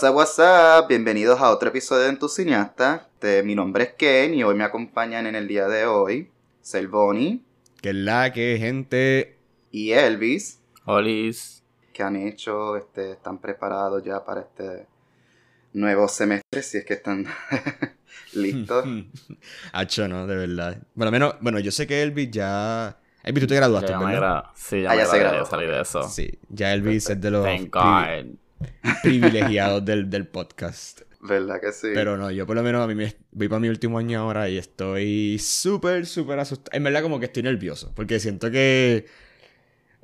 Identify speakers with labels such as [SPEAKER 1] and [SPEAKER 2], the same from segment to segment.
[SPEAKER 1] What's up, what's up? Bienvenidos a otro episodio de Entusiasta. Este, mi nombre es Ken y hoy me acompañan en el día de hoy Selvoni.
[SPEAKER 2] Que la que gente.
[SPEAKER 1] Y Elvis.
[SPEAKER 3] Olis.
[SPEAKER 1] Que han hecho, este, están preparados ya para este nuevo semestre, si es que están listos.
[SPEAKER 2] Hacho, no, de verdad. Bueno, menos, bueno, yo sé que Elvis ya. Elvis, tú te graduaste,
[SPEAKER 3] ya
[SPEAKER 2] ¿verdad?
[SPEAKER 3] Sí, ya,
[SPEAKER 1] ah,
[SPEAKER 3] me
[SPEAKER 1] ya se graduó.
[SPEAKER 3] salí de eso.
[SPEAKER 2] Sí, ya Elvis es de los
[SPEAKER 3] Thank God.
[SPEAKER 2] privilegiados del, del podcast.
[SPEAKER 1] ¿Verdad que sí?
[SPEAKER 2] Pero no, yo por lo menos a mí me voy para mi último año ahora y estoy súper, súper asustado. En verdad como que estoy nervioso, porque siento que...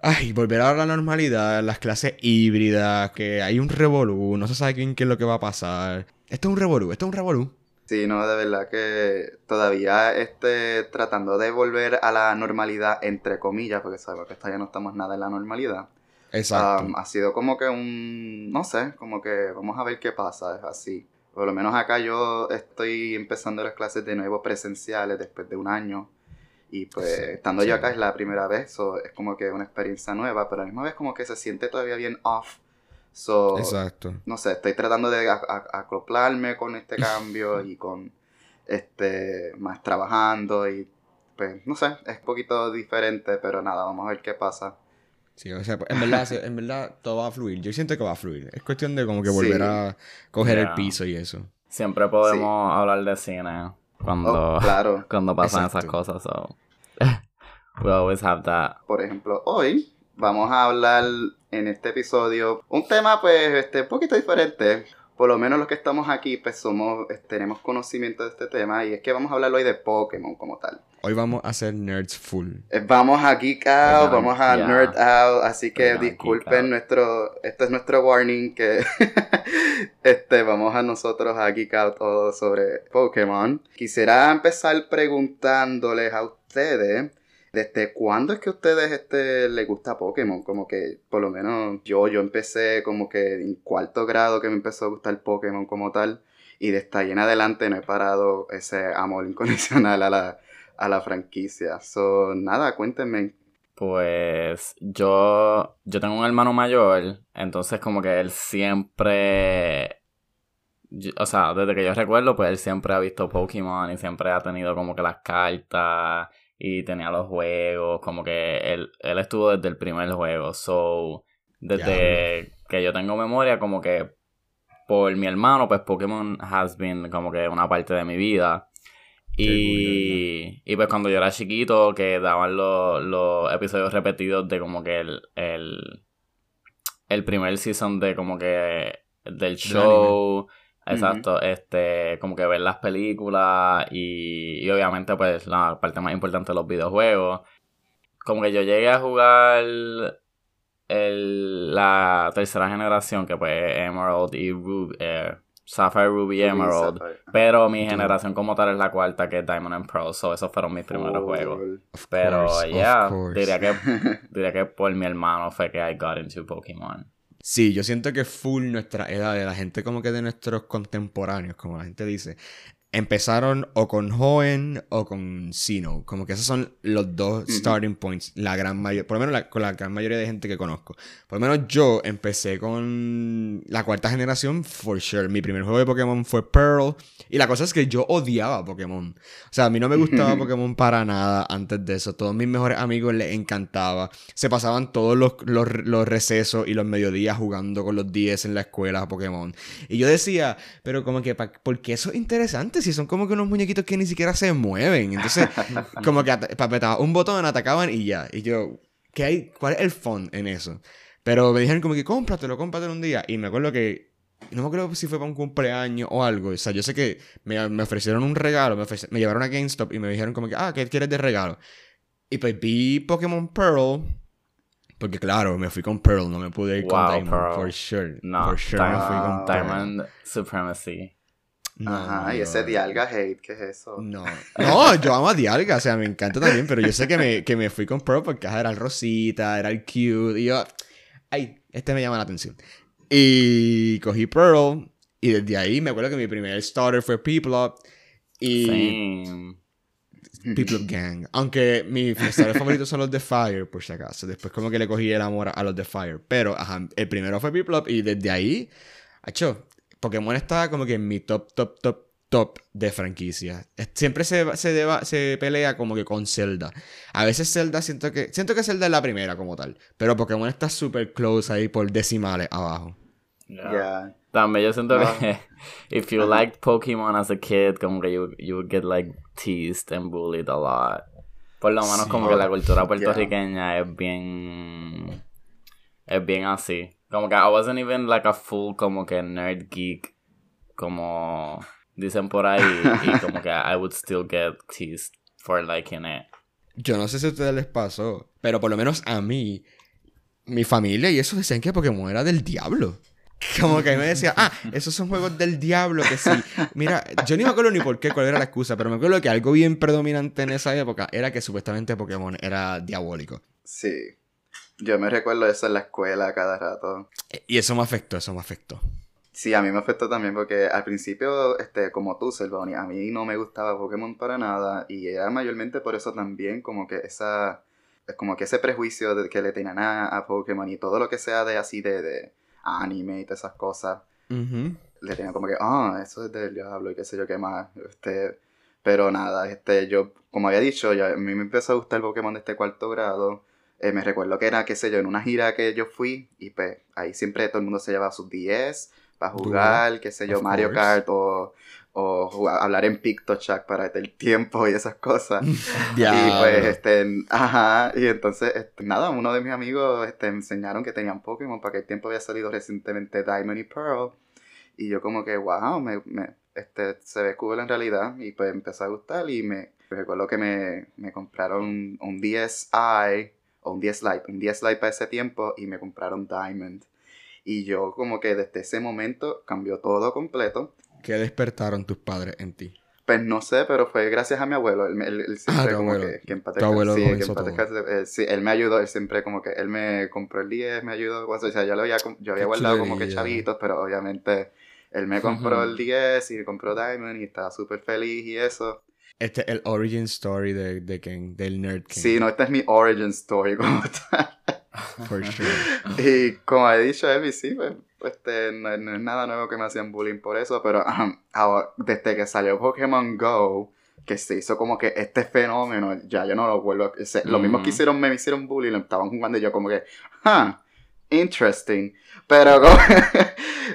[SPEAKER 2] Ay, volver a la normalidad, las clases híbridas, que hay un revolú, no se sabe quién qué es lo que va a pasar. Esto es un revolú, esto es un revolú.
[SPEAKER 1] Sí, no, de verdad que todavía este, tratando de volver a la normalidad, entre comillas, porque sabemos que todavía no estamos nada en la normalidad.
[SPEAKER 2] Exacto.
[SPEAKER 1] Um, ha sido como que un, no sé, como que vamos a ver qué pasa, es así. Por lo menos acá yo estoy empezando las clases de nuevo presenciales después de un año. Y pues
[SPEAKER 2] Sí,
[SPEAKER 1] estando
[SPEAKER 2] sí.
[SPEAKER 1] yo acá es la primera vez, so, es como que una experiencia nueva, pero a la misma vez como que se siente todavía bien off. So,
[SPEAKER 2] Exacto.
[SPEAKER 1] no sé, estoy tratando de acoplarme con este cambio y con este más trabajando y pues no sé, es un poquito diferente, pero nada, vamos a ver qué pasa.
[SPEAKER 2] Sí, o sea, en verdad, en verdad todo va a fluir. Yo siento que va a fluir. Es cuestión de como que
[SPEAKER 1] Sí.
[SPEAKER 2] volver a coger el
[SPEAKER 3] Yeah.
[SPEAKER 2] piso y eso.
[SPEAKER 3] Siempre podemos hablar de cine cuando,
[SPEAKER 1] Oh, claro.
[SPEAKER 3] cuando pasan
[SPEAKER 2] Exacto.
[SPEAKER 3] esas cosas. So. We always have that.
[SPEAKER 1] Por ejemplo, hoy vamos a hablar en este episodio un tema pues este un poquito diferente. Por lo menos los que estamos aquí pues somos eh, tenemos conocimiento de este tema y es que vamos a hablar hoy de Pokémon como tal.
[SPEAKER 2] Hoy vamos a hacer nerds full.
[SPEAKER 1] Eh, Vamos a geek out, vamos a nerd out, así que disculpen nuestro, este es nuestro warning que este vamos a nosotros a geek out todo sobre Pokémon. Quisiera empezar preguntándoles a ustedes ¿Desde cuándo es que a ustedes este, les gusta Pokémon? Como que, por lo menos yo, yo empecé como que en cuarto grado que me empezó a gustar Pokémon como tal. Y desde ahí en adelante no he parado ese amor incondicional a la, a la franquicia. So, nada, cuéntenme.
[SPEAKER 3] Pues yo, yo tengo un hermano mayor, entonces como que él siempre, o sea, desde que yo recuerdo, pues él siempre ha visto Pokémon y siempre ha tenido como que las cartas y tenía los juegos, como que él, él estuvo desde el primer juego, so, desde que yo tengo memoria, como que por mi hermano, pues Pokémon has been como que una parte de mi vida. Y, y pues cuando yo era chiquito, que daban los, los episodios repetidos de como que el, el, el primer season de como que del show. Exacto, este, como que ver las películas y, y obviamente pues la parte más importante de los videojuegos. Como que yo llegué a jugar el, la tercera generación, que pues Emerald y Ruby, eh, Sapphire, Ruby y Emerald.
[SPEAKER 1] Sapphire.
[SPEAKER 3] Pero mi generación como tal es la cuarta, que es Diamond and Pearl. So esos fueron mis primeros juegos. Pero,
[SPEAKER 2] of
[SPEAKER 3] yeah, diría que, diría que por mi hermano fue que I got into Pokémon.
[SPEAKER 2] Sí, yo siento que full nuestra edad, de la gente como que de nuestros contemporáneos, como la gente dice, empezaron o con Hoenn o con Sinnoh. Como que esos son los dos starting points, la gran mayoría, por lo menos la- con la gran mayoría de gente que conozco. Por lo menos yo empecé con la cuarta generación, for sure. Mi primer juego de Pokémon fue Pearl. Y la cosa es que yo odiaba Pokémon. O sea, a mí no me gustaba Pokémon para nada antes de eso. Todos mis mejores amigos les encantaba. Se pasaban todos los, los, los recesos y los mediodías jugando con los 10 en la escuela a Pokémon. Y yo decía, pero como que, ¿por qué eso es interesante? Si son como que unos muñequitos que ni siquiera se mueven. Entonces, como que apretaba un botón, atacaban y ya. Y yo, ¿qué hay? ¿Cuál es el fun en eso? Pero me dijeron como que cómpratelo, cómpratelo un día. Y me acuerdo que no me acuerdo si fue para un cumpleaños o algo. O sea, yo sé que me, me ofrecieron un regalo, me, ofreci- me llevaron a GameStop y me dijeron como que, ah, ¿qué quieres de regalo? Y pues vi Pokémon Pearl. Porque claro, me fui con Pearl, no me pude ir con
[SPEAKER 3] Wow,
[SPEAKER 2] Diamond,
[SPEAKER 3] Pearl.
[SPEAKER 2] for sure.
[SPEAKER 3] No,
[SPEAKER 2] for sure me fui con
[SPEAKER 1] Diamond-
[SPEAKER 2] Pearl.
[SPEAKER 3] Diamond Supremacy.
[SPEAKER 2] No,
[SPEAKER 1] Ajá, y ese
[SPEAKER 2] no.
[SPEAKER 1] Dialga Hate, ¿qué es eso?
[SPEAKER 2] No, no, yo amo a Dialga, o sea, me encanta también, pero yo sé que me, que me fui con Pearl porque era el rosita, era el cute, y yo, ay, este me llama la atención. Y cogí Pearl, y desde ahí me acuerdo que mi primer starter fue Piplup, y
[SPEAKER 3] Same.
[SPEAKER 2] Piplup Gang. Aunque mis starters favoritos son los de Fire, por si acaso. Después como que le cogí el amor a los de Fire. Pero, ajá, el primero fue Piplup, y desde ahí, hecho, Pokémon está como que en mi top, top, top, top de franquicia. Siempre se, se, deba- se pelea como que con Zelda. A veces Zelda siento que. Siento que Zelda es la primera como tal. Pero Pokémon está súper close ahí por decimales abajo.
[SPEAKER 3] Yeah.
[SPEAKER 1] Ya.
[SPEAKER 3] También yo siento que if you liked Pokemon as a kid, como que you, you would get like teased and bullied a lot. Por lo menos
[SPEAKER 2] Sí.
[SPEAKER 3] como que la cultura
[SPEAKER 1] Yeah.
[SPEAKER 3] puertorriqueña es bien es bien así. Como que I wasn't even like a full como que nerd geek como dicen por ahí y como que I would still get teased for liking it.
[SPEAKER 2] Yo no sé si a ustedes les pasó. Pero por lo menos a mí. Mi familia y eso decían que Pokémon era del diablo. Como que me decía, ah, esos son juegos del diablo, que sí. Mira, yo ni me acuerdo ni por qué, cuál era la excusa, pero me acuerdo que algo bien predominante en esa época era que supuestamente Pokémon era diabólico.
[SPEAKER 1] Sí. Yo me recuerdo eso en la escuela cada rato.
[SPEAKER 2] Y eso me afectó, eso me afectó.
[SPEAKER 1] Sí, a mí me afectó también porque al principio, este, como tú, Selvoni, a mí no me gustaba Pokémon para nada y era mayormente por eso también como que esa, como que ese prejuicio de que le tenían a, a Pokémon y todo lo que sea de así de, de anime y todas esas cosas,
[SPEAKER 2] Ujú.
[SPEAKER 1] le tenían como que, ah, eso es del diablo y qué sé yo qué más, este, pero nada, este, yo, como había dicho, ya, a mí me empezó a gustar Pokémon de este cuarto grado, eh, me recuerdo que era, qué sé yo, en una gira que yo fui y pues ahí siempre todo el mundo se llevaba sus 10 para jugar, qué sé yo, Mario
[SPEAKER 2] course.
[SPEAKER 1] Kart o, o jugar- hablar en PictoChat para el tiempo y esas cosas. Y
[SPEAKER 2] Diablo.
[SPEAKER 1] pues, este, ajá, y entonces, este, nada, uno de mis amigos, este, me enseñaron que tenían Pokémon, para aquel tiempo había salido recientemente Diamond y Pearl, y yo como que, wow, me, me- este, se ve cool en realidad, y pues empezó a gustar, y me recuerdo que me, me compraron un DSi, o un DS Lite, un DS Lite para ese tiempo, y me compraron Diamond, y yo como que desde ese momento cambió todo completo,
[SPEAKER 2] ¿Qué despertaron tus padres en ti?
[SPEAKER 1] pues no sé, pero fue gracias a mi abuelo. Él, él- él siempre
[SPEAKER 2] Ah, tu
[SPEAKER 1] como
[SPEAKER 2] abuelo.
[SPEAKER 1] que, que
[SPEAKER 2] Tu abuelo
[SPEAKER 1] sí,
[SPEAKER 2] lo
[SPEAKER 1] que
[SPEAKER 2] hizo
[SPEAKER 1] paz
[SPEAKER 2] todo.
[SPEAKER 1] descanse, eh, sí, él me ayudó, él siempre como que, él me compró el 10, me ayudó, o sea, yo, lo había, yo había guardado como que chavitos, pero obviamente él me compró
[SPEAKER 3] Ujú.
[SPEAKER 1] el 10 y me compró Diamond y estaba súper feliz y eso.
[SPEAKER 2] Este es el origin story de, de Ken, del Nerd King.
[SPEAKER 1] Sí, no, esta es mi origin story como tal.
[SPEAKER 2] For sure.
[SPEAKER 1] Y como he dicho, Elvi, sí, pues, este, no, no es nada nuevo que me hacían bullying por eso, pero ahora, desde que salió Pokémon Go, que se hizo como que este fenómeno, ya yo no lo vuelvo a... se- Lo mismo que
[SPEAKER 3] Ujú.
[SPEAKER 1] hicieron, me hicieron bullying, lo estaban jugando y yo como que, huh, interesting. Pero como...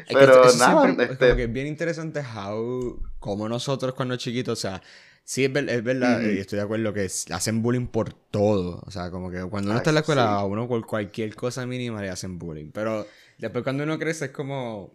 [SPEAKER 2] Es que
[SPEAKER 1] pero nada,
[SPEAKER 2] siempre es
[SPEAKER 1] este...
[SPEAKER 2] como que es bien interesante how, como nosotros cuando chiquitos, o sea, sí es, ver- es verdad, y estoy de acuerdo que hacen bullying por todo, o sea, como que cuando uno está en la escuela,
[SPEAKER 1] sí.
[SPEAKER 2] a uno por cualquier cosa mínima le hacen bullying, pero después cuando uno crece es como,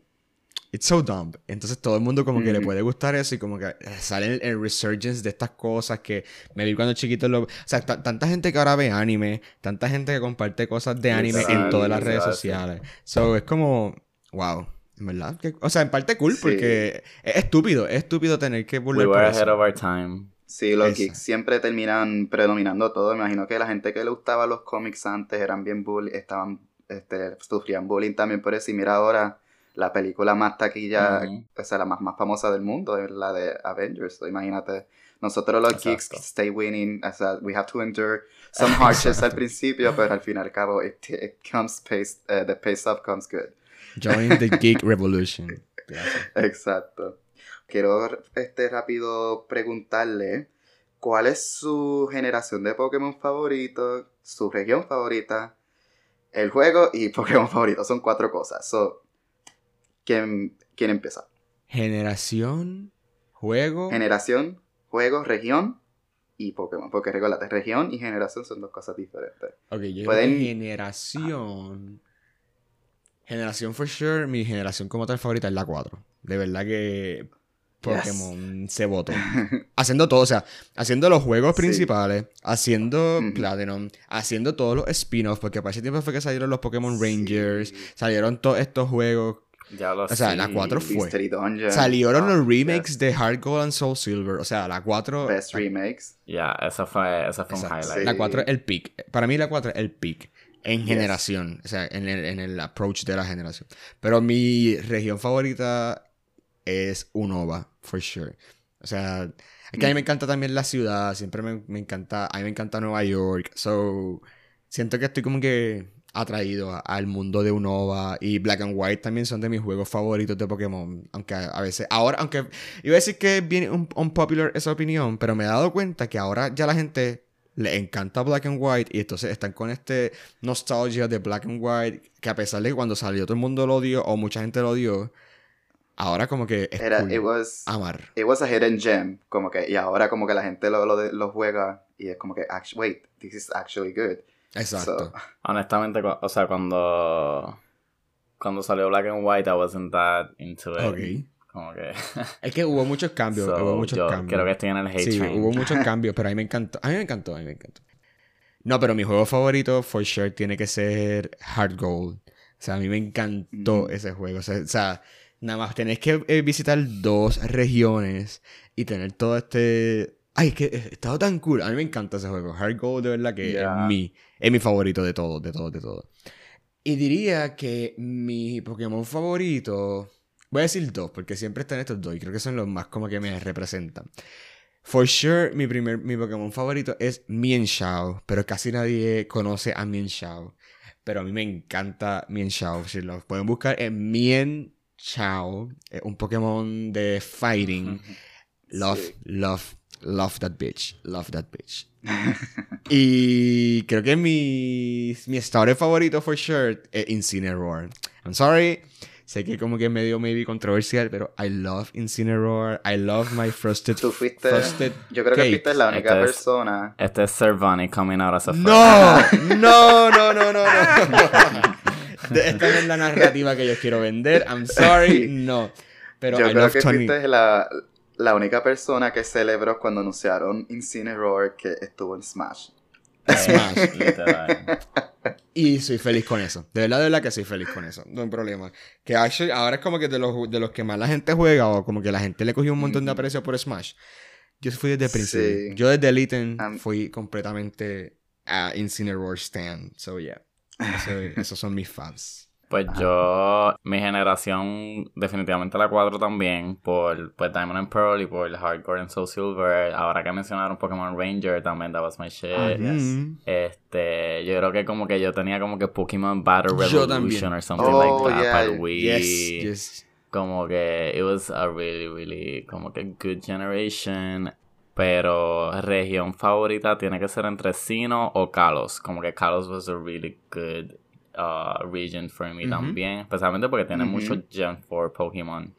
[SPEAKER 2] it's so dumb, entonces todo el mundo como que le
[SPEAKER 1] Ujú.
[SPEAKER 2] puede gustar eso y como que eh, sale el, el resurgence de estas cosas que me vi cuando chiquito lo... O sea, ta- tanta gente que ahora ve anime, tanta gente que comparte cosas de anime en
[SPEAKER 3] Literal,
[SPEAKER 2] todas las redes
[SPEAKER 3] literal, sí.
[SPEAKER 2] sociales. So, es como, wow, en verdad. que- o sea, en parte cool
[SPEAKER 1] Sí.
[SPEAKER 2] porque es estúpido, es estúpido tener que
[SPEAKER 3] We
[SPEAKER 2] burlar por
[SPEAKER 3] were
[SPEAKER 2] eso.
[SPEAKER 3] ahead of our time.
[SPEAKER 1] Sí, los
[SPEAKER 2] Esa.
[SPEAKER 1] geeks siempre terminan predominando todo. Me imagino que la gente que le gustaba los cómics antes eran bien bullying, estaban, este, sufrían bullying también por eso. Y mira ahora, la película más taquilla, o sea, la más, más famosa del mundo es la de Avengers. So, imagínate, nosotros los
[SPEAKER 3] Exacto.
[SPEAKER 1] geeks stay winning, o sea, we have to endure some hardships al principio, pero al fin y al cabo, it, it comes pace, eh, the pace off comes good.
[SPEAKER 2] Join the Geek Revolution. Gracias.
[SPEAKER 1] Exacto. Quiero este rápido preguntarle cuál es su generación de Pokémon favorito, su región favorita, el juego y Pokémon favorito. Son cuatro cosas. So, ¿quién, quién empieza?
[SPEAKER 2] Generación, juego.
[SPEAKER 1] Generación, juego, región y Pokémon. Porque recuérdate, región y generación son dos cosas diferentes.
[SPEAKER 2] ok, yo
[SPEAKER 1] pueden-
[SPEAKER 2] generación. Generación for sure, mi generación como tal favorita es la 4. De verdad que Pokémon se votó. haciendo todo, o sea, haciendo los juegos
[SPEAKER 1] Sí.
[SPEAKER 2] principales, haciendo. Platinum, haciendo todos los spin-offs, porque para ese tiempo fue que salieron los Pokémon Rangers,
[SPEAKER 1] Sí.
[SPEAKER 2] salieron todos estos juegos.
[SPEAKER 3] Ya lo
[SPEAKER 2] O sea,
[SPEAKER 3] sí.
[SPEAKER 2] la cuatro fue.
[SPEAKER 1] Mystery Dungeon.
[SPEAKER 2] Salieron
[SPEAKER 1] Ah,
[SPEAKER 2] los remakes
[SPEAKER 1] yes.
[SPEAKER 2] de Hard Gold and Soul Silver, o sea, la 4...
[SPEAKER 1] Best remakes.
[SPEAKER 3] Ya, esa fue, esa fue un highlight.
[SPEAKER 2] La
[SPEAKER 1] Sí.
[SPEAKER 2] 4 es el peak. Para mí la 4 es el peak. En
[SPEAKER 1] Yes.
[SPEAKER 2] generación. O sea, en el, en el approach de la generación. Pero mi región favorita es Unova, for sure. O sea, es que a mí me encanta también la ciudad. Siempre me, me encanta. A mí me encanta Nueva York. So, siento que estoy como que atraído al mundo de Unova y Black and White también son de mis juegos favoritos de Pokémon. Aunque a, veces, ahora, aunque iba a decir que bien un, unpopular esa opinión, pero me he dado cuenta que ahora ya la gente le encanta Black and White y entonces están con este nostalgia de Black and White que a pesar de que cuando salió todo el mundo lo odió o mucha gente lo odió, ahora como que es
[SPEAKER 1] Era,
[SPEAKER 2] cool
[SPEAKER 1] it was,
[SPEAKER 2] amar.
[SPEAKER 1] it was a hidden gem, como que, y ahora como que la gente lo, lo, lo juega y es como que, "Actu- wait, this is actually good.
[SPEAKER 2] Exacto.
[SPEAKER 1] So,
[SPEAKER 3] Honestamente, cu- o sea, cuando. Cuando salió Black and White, I wasn't that into it.
[SPEAKER 2] Ok.
[SPEAKER 3] Como que.
[SPEAKER 2] Es que hubo muchos cambios,
[SPEAKER 3] So,
[SPEAKER 2] hubo muchos
[SPEAKER 3] yo
[SPEAKER 2] cambios.
[SPEAKER 3] creo que estoy en el hate
[SPEAKER 2] Sí,
[SPEAKER 3] train.
[SPEAKER 2] hubo muchos cambios, pero a mí me encantó. A mí me encantó, a mí me encantó. No, pero mi juego favorito, for sure, tiene que ser Hard Gold. O sea, a mí me encantó
[SPEAKER 1] Mm.
[SPEAKER 2] ese juego. O sea, o sea, nada más tenés que eh, visitar dos regiones y tener todo este... Ay, es que he estado tan cool. A mí me encanta ese juego. Hard Gold, de verdad que
[SPEAKER 1] Yeah.
[SPEAKER 2] es mi, es mi favorito de todos, de todos, de todos. Y diría que mi Pokémon favorito... Voy a decir dos, porque siempre están estos dos y creo que son los más como que me representan. For sure, mi primer mi Pokémon favorito es Mienshao, pero casi nadie conoce a Mienshao. Pero a mí me encanta Mienshao. Si lo pueden buscar en Mienshao, es un Pokémon de fighting. Love,
[SPEAKER 1] Sí.
[SPEAKER 2] love, love that bitch. Love that bitch. y creo que mi, mi starter favorito, for sure, es Incineroar. I'm sorry. Sé que como que es medio maybe controversial, pero I love Incineroar. I love my Frosted,
[SPEAKER 1] Tú fuiste,
[SPEAKER 2] frosted
[SPEAKER 1] yo creo que
[SPEAKER 2] cake.
[SPEAKER 1] fuiste la única
[SPEAKER 3] Este es-
[SPEAKER 1] persona.
[SPEAKER 3] Este es Servani coming out as a.
[SPEAKER 2] No, no, no, no, no, no. De- Esta no es la narrativa que yo quiero vender. I'm sorry, no. Pero
[SPEAKER 1] yo
[SPEAKER 2] I
[SPEAKER 1] creo
[SPEAKER 2] love
[SPEAKER 1] que
[SPEAKER 2] Tony.
[SPEAKER 1] fuiste la, la única persona que celebró cuando anunciaron Incineroar que estuvo en Smash.
[SPEAKER 2] Smash.
[SPEAKER 3] Literal.
[SPEAKER 2] Y soy feliz con eso. De verdad, de verdad que soy feliz con eso. No hay problema. Que actually, ahora es como que de los, de los que más la gente juega o como que la gente le cogió un montón de aprecio por Smash. Yo fui desde el
[SPEAKER 1] Sí.
[SPEAKER 2] principio. Yo desde Elite
[SPEAKER 1] Am-
[SPEAKER 2] fui completamente a Incineroar Stand. So yeah. Eso- esos son mis fans.
[SPEAKER 3] Pues yo, mi generación, definitivamente la 4 también, por pues, Diamond and Pearl y por Hardcore and Soul Silver. Ahora que mencionaron Pokémon Ranger, también that was my shit.
[SPEAKER 1] Ah, yes.
[SPEAKER 3] Este, yo creo que como que yo tenía como que Pokémon Battle Revolution or something
[SPEAKER 1] Oh,
[SPEAKER 3] like that
[SPEAKER 1] yeah.
[SPEAKER 3] para el Wii.
[SPEAKER 2] Yes, yes.
[SPEAKER 3] Como que it was a really, really, como que good generation. Pero región favorita tiene que ser entre Sino o Kalos. Como que Kalos was a really good uh, region for me
[SPEAKER 2] Ujú.
[SPEAKER 3] también. Especialmente porque tiene
[SPEAKER 1] Ujú.
[SPEAKER 3] muchos Gen 4 Pokémon.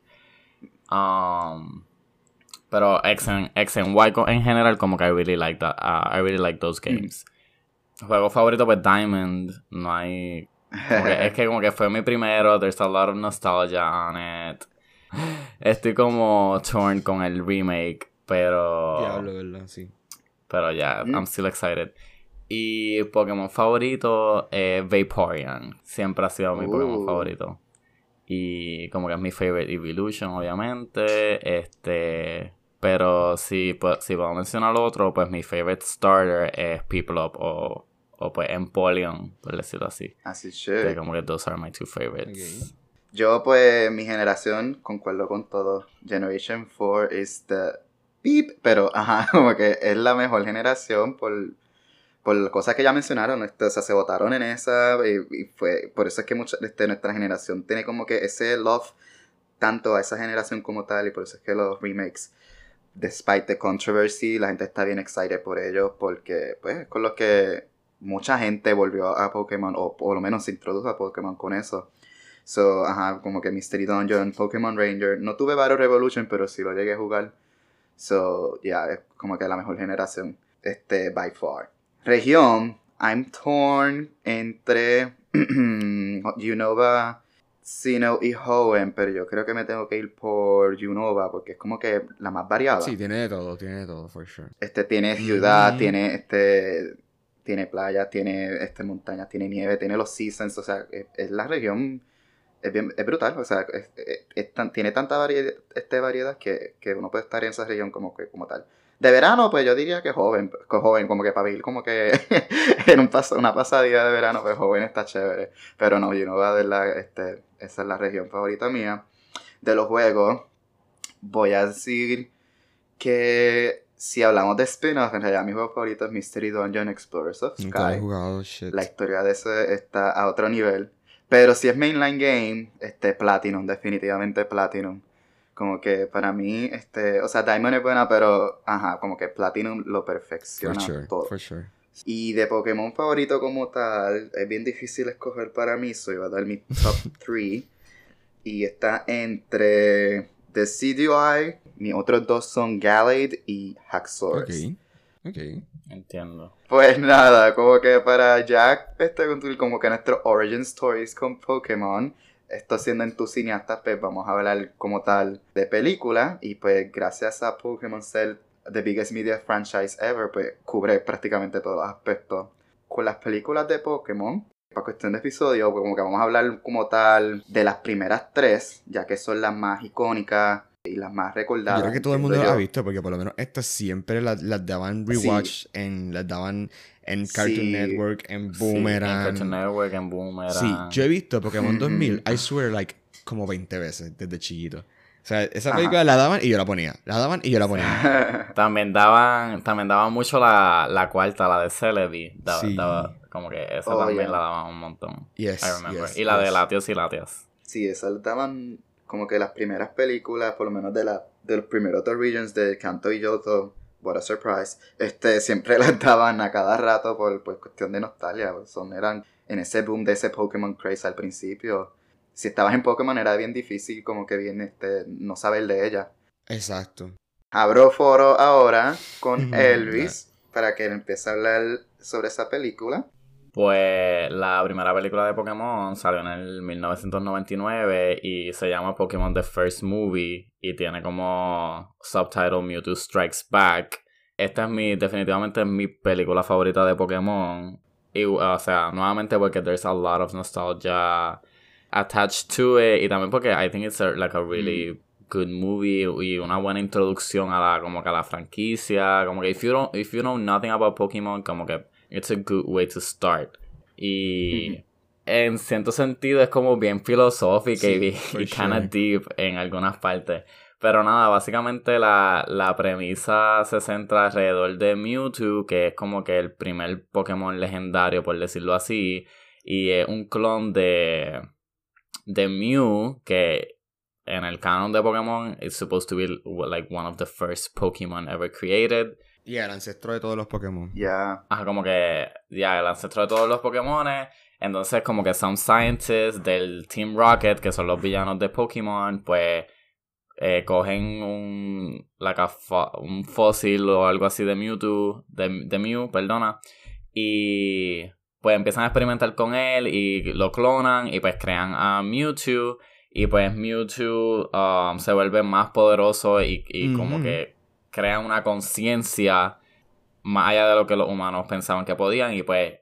[SPEAKER 3] Um, pero X and, X and Y en general, como que I really like that. uh, I really like those games. Juego favorito, pues Diamond. No hay que- es que como que fue mi primero, there's a lot of nostalgia on it. Estoy como torn con el remake, pero
[SPEAKER 2] Diablo, ¿verdad? Sí.
[SPEAKER 3] pero ya,
[SPEAKER 1] Mm.
[SPEAKER 3] I'm still excited. Y Pokémon favorito es Vaporeon. Siempre ha sido mi Pokémon
[SPEAKER 1] Uh.
[SPEAKER 3] favorito. Y como que es mi favorite Evolution, obviamente. Este. Pero si, pu- si puedo mencionar otro, pues mi favorite starter es Piplup o, o pues Empoleon, por decirlo así.
[SPEAKER 1] Así
[SPEAKER 3] Que
[SPEAKER 1] shit.
[SPEAKER 3] como que those are my two favorites.
[SPEAKER 1] Yo, pues, mi generación, concuerdo con todo. Generation 4 is the beep, pero, ajá, como que es la mejor generación por, por cosas que ya mencionaron. este, o sea, se votaron en esa y, fue, por eso es que mucha, este, nuestra generación tiene como que ese love tanto a esa generación como tal y por eso es que los remakes, despite the controversy, la gente está bien excited por ellos porque, pues, es con los que mucha gente volvió a Pokémon o por lo menos se introdujo a Pokémon con eso. So, ajá, como que Mystery Dungeon, Pokémon Ranger. No tuve Battle Revolution, pero sí lo llegué a jugar. So, yeah, es como que la mejor generación. Este, by far. Región, I'm torn entre Unova, Sinnoh y Hoenn, pero yo creo que me tengo que ir por Unova porque es como que la más variada.
[SPEAKER 2] Sí, tiene de todo, tiene de todo, for sure.
[SPEAKER 1] Este tiene ciudad,
[SPEAKER 2] Mm.
[SPEAKER 1] tiene este tiene playas, tiene este montañas, tiene nieve, tiene los seasons, o sea, es, es la región es, bien, es brutal, o sea, es- es- es tan- tiene tanta variedad, este variedad que, que uno puede estar en esa región como que como tal. De verano, pues yo diría que joven, que joven, como que para vivir como que en un una pasadía de verano, pues joven está chévere. Pero no, yo no voy a ver la, este, esa es la región favorita mía. De los juegos, voy a decir que si hablamos de spin-off, en realidad mi juego favorito es Mystery Dungeon Explorers of Sky.
[SPEAKER 2] jugado, shit.
[SPEAKER 1] La historia de ese está a otro nivel. Pero si es mainline game, este Platinum, definitivamente Platinum. Como que para mí, este, o sea, Diamond es buena, pero ajá, como que Platinum lo
[SPEAKER 2] For
[SPEAKER 1] perfecciona
[SPEAKER 2] sure,
[SPEAKER 1] todo.
[SPEAKER 2] for sure.
[SPEAKER 1] Y de Pokémon favorito como tal, es bien difícil escoger para mí, so iba a dar mi top 3. Y está entre The CDI, mis otros dos son Gallade y Haxorus.
[SPEAKER 2] Ok, ok.
[SPEAKER 3] Entiendo.
[SPEAKER 1] Pues nada, como que para Jack, este, como que nuestros origin stories con Pokémon, esto siendo entusiastas, pues vamos a hablar como tal de película y pues gracias a Pokémon ser the biggest media franchise ever, pues cubre prácticamente todos los aspectos. Con las películas de Pokémon, para cuestión de episodio, como que vamos a hablar como tal de las primeras tres, ya que son las más icónicas y las más recordadas.
[SPEAKER 2] Yo creo que todo el mundo lo ha visto, porque por lo menos estas siempre las, las daban rewatch, en, las daban en Cartoon
[SPEAKER 1] Sí.
[SPEAKER 2] Network, en
[SPEAKER 3] Sí, en
[SPEAKER 2] Boomerang.
[SPEAKER 3] Cartoon Network, en Boomerang.
[SPEAKER 2] Sí, yo he visto Pokémon
[SPEAKER 1] Ujú.
[SPEAKER 2] 2000, I swear, like, como 20 veces desde chiquito. O sea, esa
[SPEAKER 1] Ajá.
[SPEAKER 2] película la daban y yo la ponía. La daban y yo la ponía.
[SPEAKER 3] También daban, también daban mucho la, la cuarta, la de Celebi. Daba,
[SPEAKER 2] Sí.
[SPEAKER 3] daba- como que esa
[SPEAKER 1] Oh,
[SPEAKER 3] también
[SPEAKER 1] yeah.
[SPEAKER 3] la daban un montón.
[SPEAKER 2] Yes,
[SPEAKER 3] I remember.
[SPEAKER 2] yes,
[SPEAKER 3] y la de. Latios y Latias.
[SPEAKER 1] Sí, esas daban como que las primeras películas, por lo menos de, la, de los primeros dos regions de Kanto y Yoto, What a Surprise, este, siempre las daban a cada rato por, por cuestión de nostalgia, pues, son, eran en ese boom de ese Pokémon craze al principio. Si estabas en Pokémon era bien difícil como que bien este, no saber de ella.
[SPEAKER 2] Exacto.
[SPEAKER 1] Abro foro ahora con Elvis para que él empiece a hablar sobre esa película.
[SPEAKER 3] Pues la primera película de Pokémon salió en el 1999 y se llama Pokémon The First Movie y tiene como subtitle Mewtwo Strikes Back. Esta es mi, definitivamente es mi película favorita de Pokémon. Y, o sea, nuevamente porque there's a lot of nostalgia attached to it y también porque I think it's a- like a really good movie y una buena introducción a la como que a la franquicia como que if you don't if you know nothing about Pokémon como que it's a good way to start y en cierto sentido es como bien filosófica
[SPEAKER 2] Sí,
[SPEAKER 3] y, y kinda
[SPEAKER 2] sure.
[SPEAKER 3] deep en algunas partes pero nada, básicamente la, la premisa se centra alrededor de Mewtwo, que es como que el primer Pokémon legendario, por decirlo así, y es un clon de, de Mew, que en el canon de Pokémon is supposed to be like one of the first Pokémon ever created.
[SPEAKER 2] Y el ancestro de todos los Pokémon.
[SPEAKER 1] Ya.
[SPEAKER 3] Ajá, como que ya el ancestro de todos los Pokémon. Entonces, como que some scientists del Team Rocket, que son los villanos de Pokémon, pues eh, cogen un, like un fósil o algo así de Mewtwo, de, de Mew, perdona, y pues empiezan a experimentar con él y lo clonan y pues crean a Mewtwo y pues Mewtwo um, se vuelve más poderoso y, y como que crea una conciencia más allá de lo que los humanos pensaban que podían y pues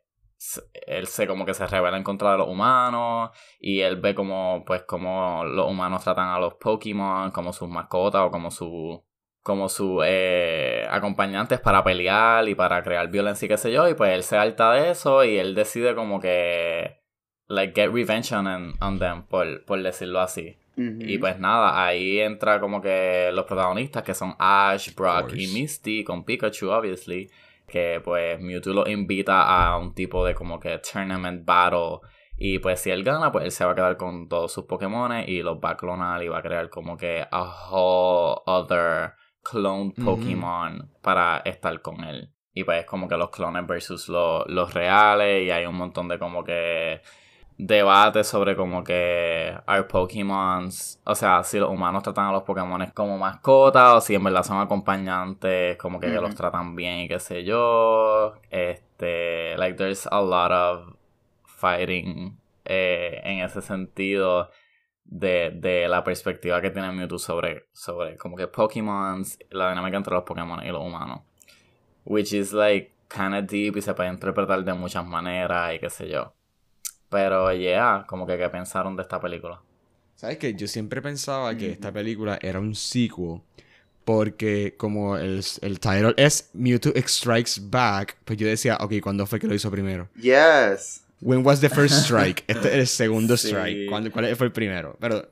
[SPEAKER 3] él se como que se revela en contra de los humanos y él ve como pues como los humanos tratan a los Pokémon como sus mascotas o como su como sus eh, acompañantes para pelear y para crear violencia y qué sé yo y pues él se harta de eso y él decide como que like get revenge on, on them por, por decirlo así Y pues nada, ahí entra como que los protagonistas que son Ash, Brock y Misty con Pikachu, obviously. Que pues Mewtwo lo invita a un tipo de como que tournament battle. Y pues si él gana, pues él se va a quedar con todos sus Pokémon y los va a clonar y va a crear como que a whole other clone. Pokémon para estar con él. Y pues como que los clones versus lo- los reales y hay un montón de como que debate sobre como que our Pokémons, o sea, si los humanos tratan a los Pokémon como mascotas o si en verdad son acompañantes, como que, los tratan bien y qué sé yo. Este, like there's a lot of fighting eh, en ese sentido de, de la perspectiva que tiene Mewtwo sobre, sobre como que Pokémon, la dinámica entre los Pokémon y los humanos. Which is like kind of deep y se puede interpretar de muchas maneras y qué sé yo. Pero yeah, como que qué pensaron de esta película.
[SPEAKER 2] ¿Sabes qué? Yo siempre pensaba que esta película era un sequel. Porque como el, el title es Mewtwo Strikes Back, pues yo decía, ok, ¿cuándo fue que lo hizo primero?
[SPEAKER 1] Yes.
[SPEAKER 2] When was the first strike? Este es el segundo
[SPEAKER 3] Sí.
[SPEAKER 2] strike. ¿Cuándo, ¿Cuál fue el primero? Pero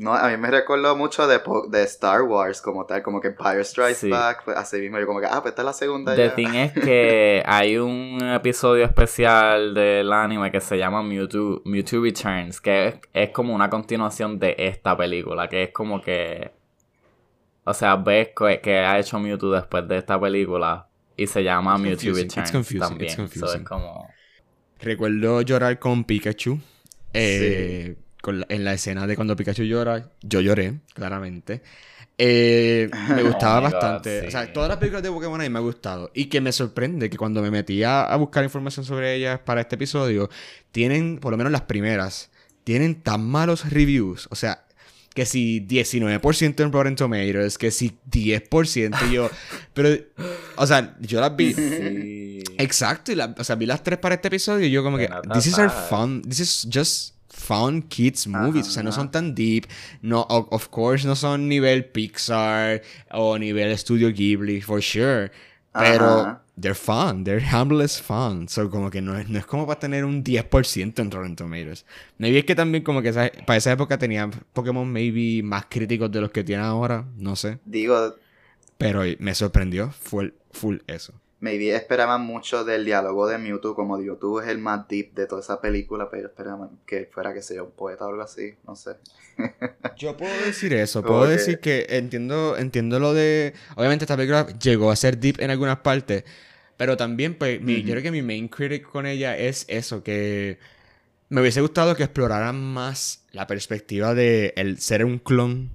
[SPEAKER 1] No, a mí me recordó mucho de, de Star Wars como tal, como que Empire Strikes
[SPEAKER 3] Sí.
[SPEAKER 1] Back, pues, así mismo, yo como que, ah, pues esta es la segunda
[SPEAKER 3] The
[SPEAKER 1] ya.
[SPEAKER 3] thing es que hay un episodio especial del anime que se llama Mewtwo, Mewtwo Returns, que es, es como una continuación de esta película, que es como que... O sea, ves que, que ha hecho Mewtwo después de esta película y se llama
[SPEAKER 2] It's
[SPEAKER 3] Mewtwo
[SPEAKER 2] confusing, it's
[SPEAKER 3] Returns
[SPEAKER 2] confusing,
[SPEAKER 3] también.
[SPEAKER 2] it's
[SPEAKER 3] So,
[SPEAKER 2] confusing.
[SPEAKER 3] es como...
[SPEAKER 2] Recuerdo llorar con Pikachu. eh, con la- en la escena de cuando Pikachu llora, yo lloré, claramente. Eh, me gustaba
[SPEAKER 3] Oh my God,
[SPEAKER 2] bastante.
[SPEAKER 3] sí.
[SPEAKER 2] O sea, todas las películas de Pokémon a mí me han gustado. Y que me sorprende que cuando me metí a, buscar información sobre ellas para este episodio, tienen, por lo menos las primeras, tienen tan malos reviews. O sea, que si 19% en Rotten Tomatoes, que si 10%. Y yo, pero, o sea, yo las vi.
[SPEAKER 3] Sí.
[SPEAKER 2] Exacto, y la- o sea, vi las tres para este episodio y yo como que, this is our fun, this is just fun kids movies, o sea, no
[SPEAKER 1] Ajá.
[SPEAKER 2] son tan deep, no, of course no son nivel Pixar o nivel Studio Ghibli, for sure, pero
[SPEAKER 1] Ajá.
[SPEAKER 2] they're fun, they're harmless fun, so como que no es, no es como para tener un 10% en Rotten Tomatoes. Maybe es que también como que esa- para esa época tenían Pokémon maybe más críticos de los que tienen ahora, no sé,
[SPEAKER 1] Digo,
[SPEAKER 2] pero me sorprendió full, full eso.
[SPEAKER 1] Maybe esperaban mucho del diálogo de Mewtwo, como Mewtwo es el más deep de toda esa película, pero esperaban que fuera, que sea un poeta o algo así, no sé.
[SPEAKER 2] Yo puedo decir eso, puedo decir que entiendo, entiendo lo de... Obviamente esta película llegó a ser deep en algunas partes, pero también pues mi- yo creo que mi main critic con ella es eso, que me hubiese gustado que exploraran más la perspectiva de el ser un clon,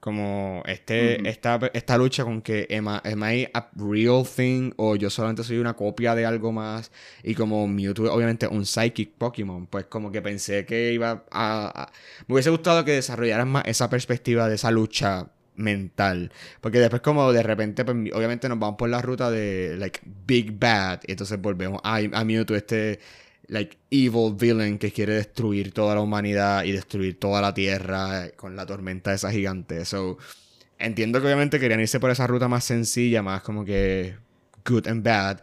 [SPEAKER 2] como este, esta, esta lucha con que am I, am I a real thing o yo solamente soy una copia de algo más y como Mewtwo obviamente un psychic Pokémon, pues como que pensé que iba a, a- Me hubiese gustado que desarrollaran más esa perspectiva de esa lucha mental, porque después como de repente pues, obviamente nos vamos por la ruta de like Big Bad y entonces volvemos a, a Mewtwo este like evil villain que quiere destruir toda la humanidad y destruir toda la tierra con la tormenta esa gigante. So, entiendo que obviamente querían irse por esa ruta más sencilla, más como que good and bad,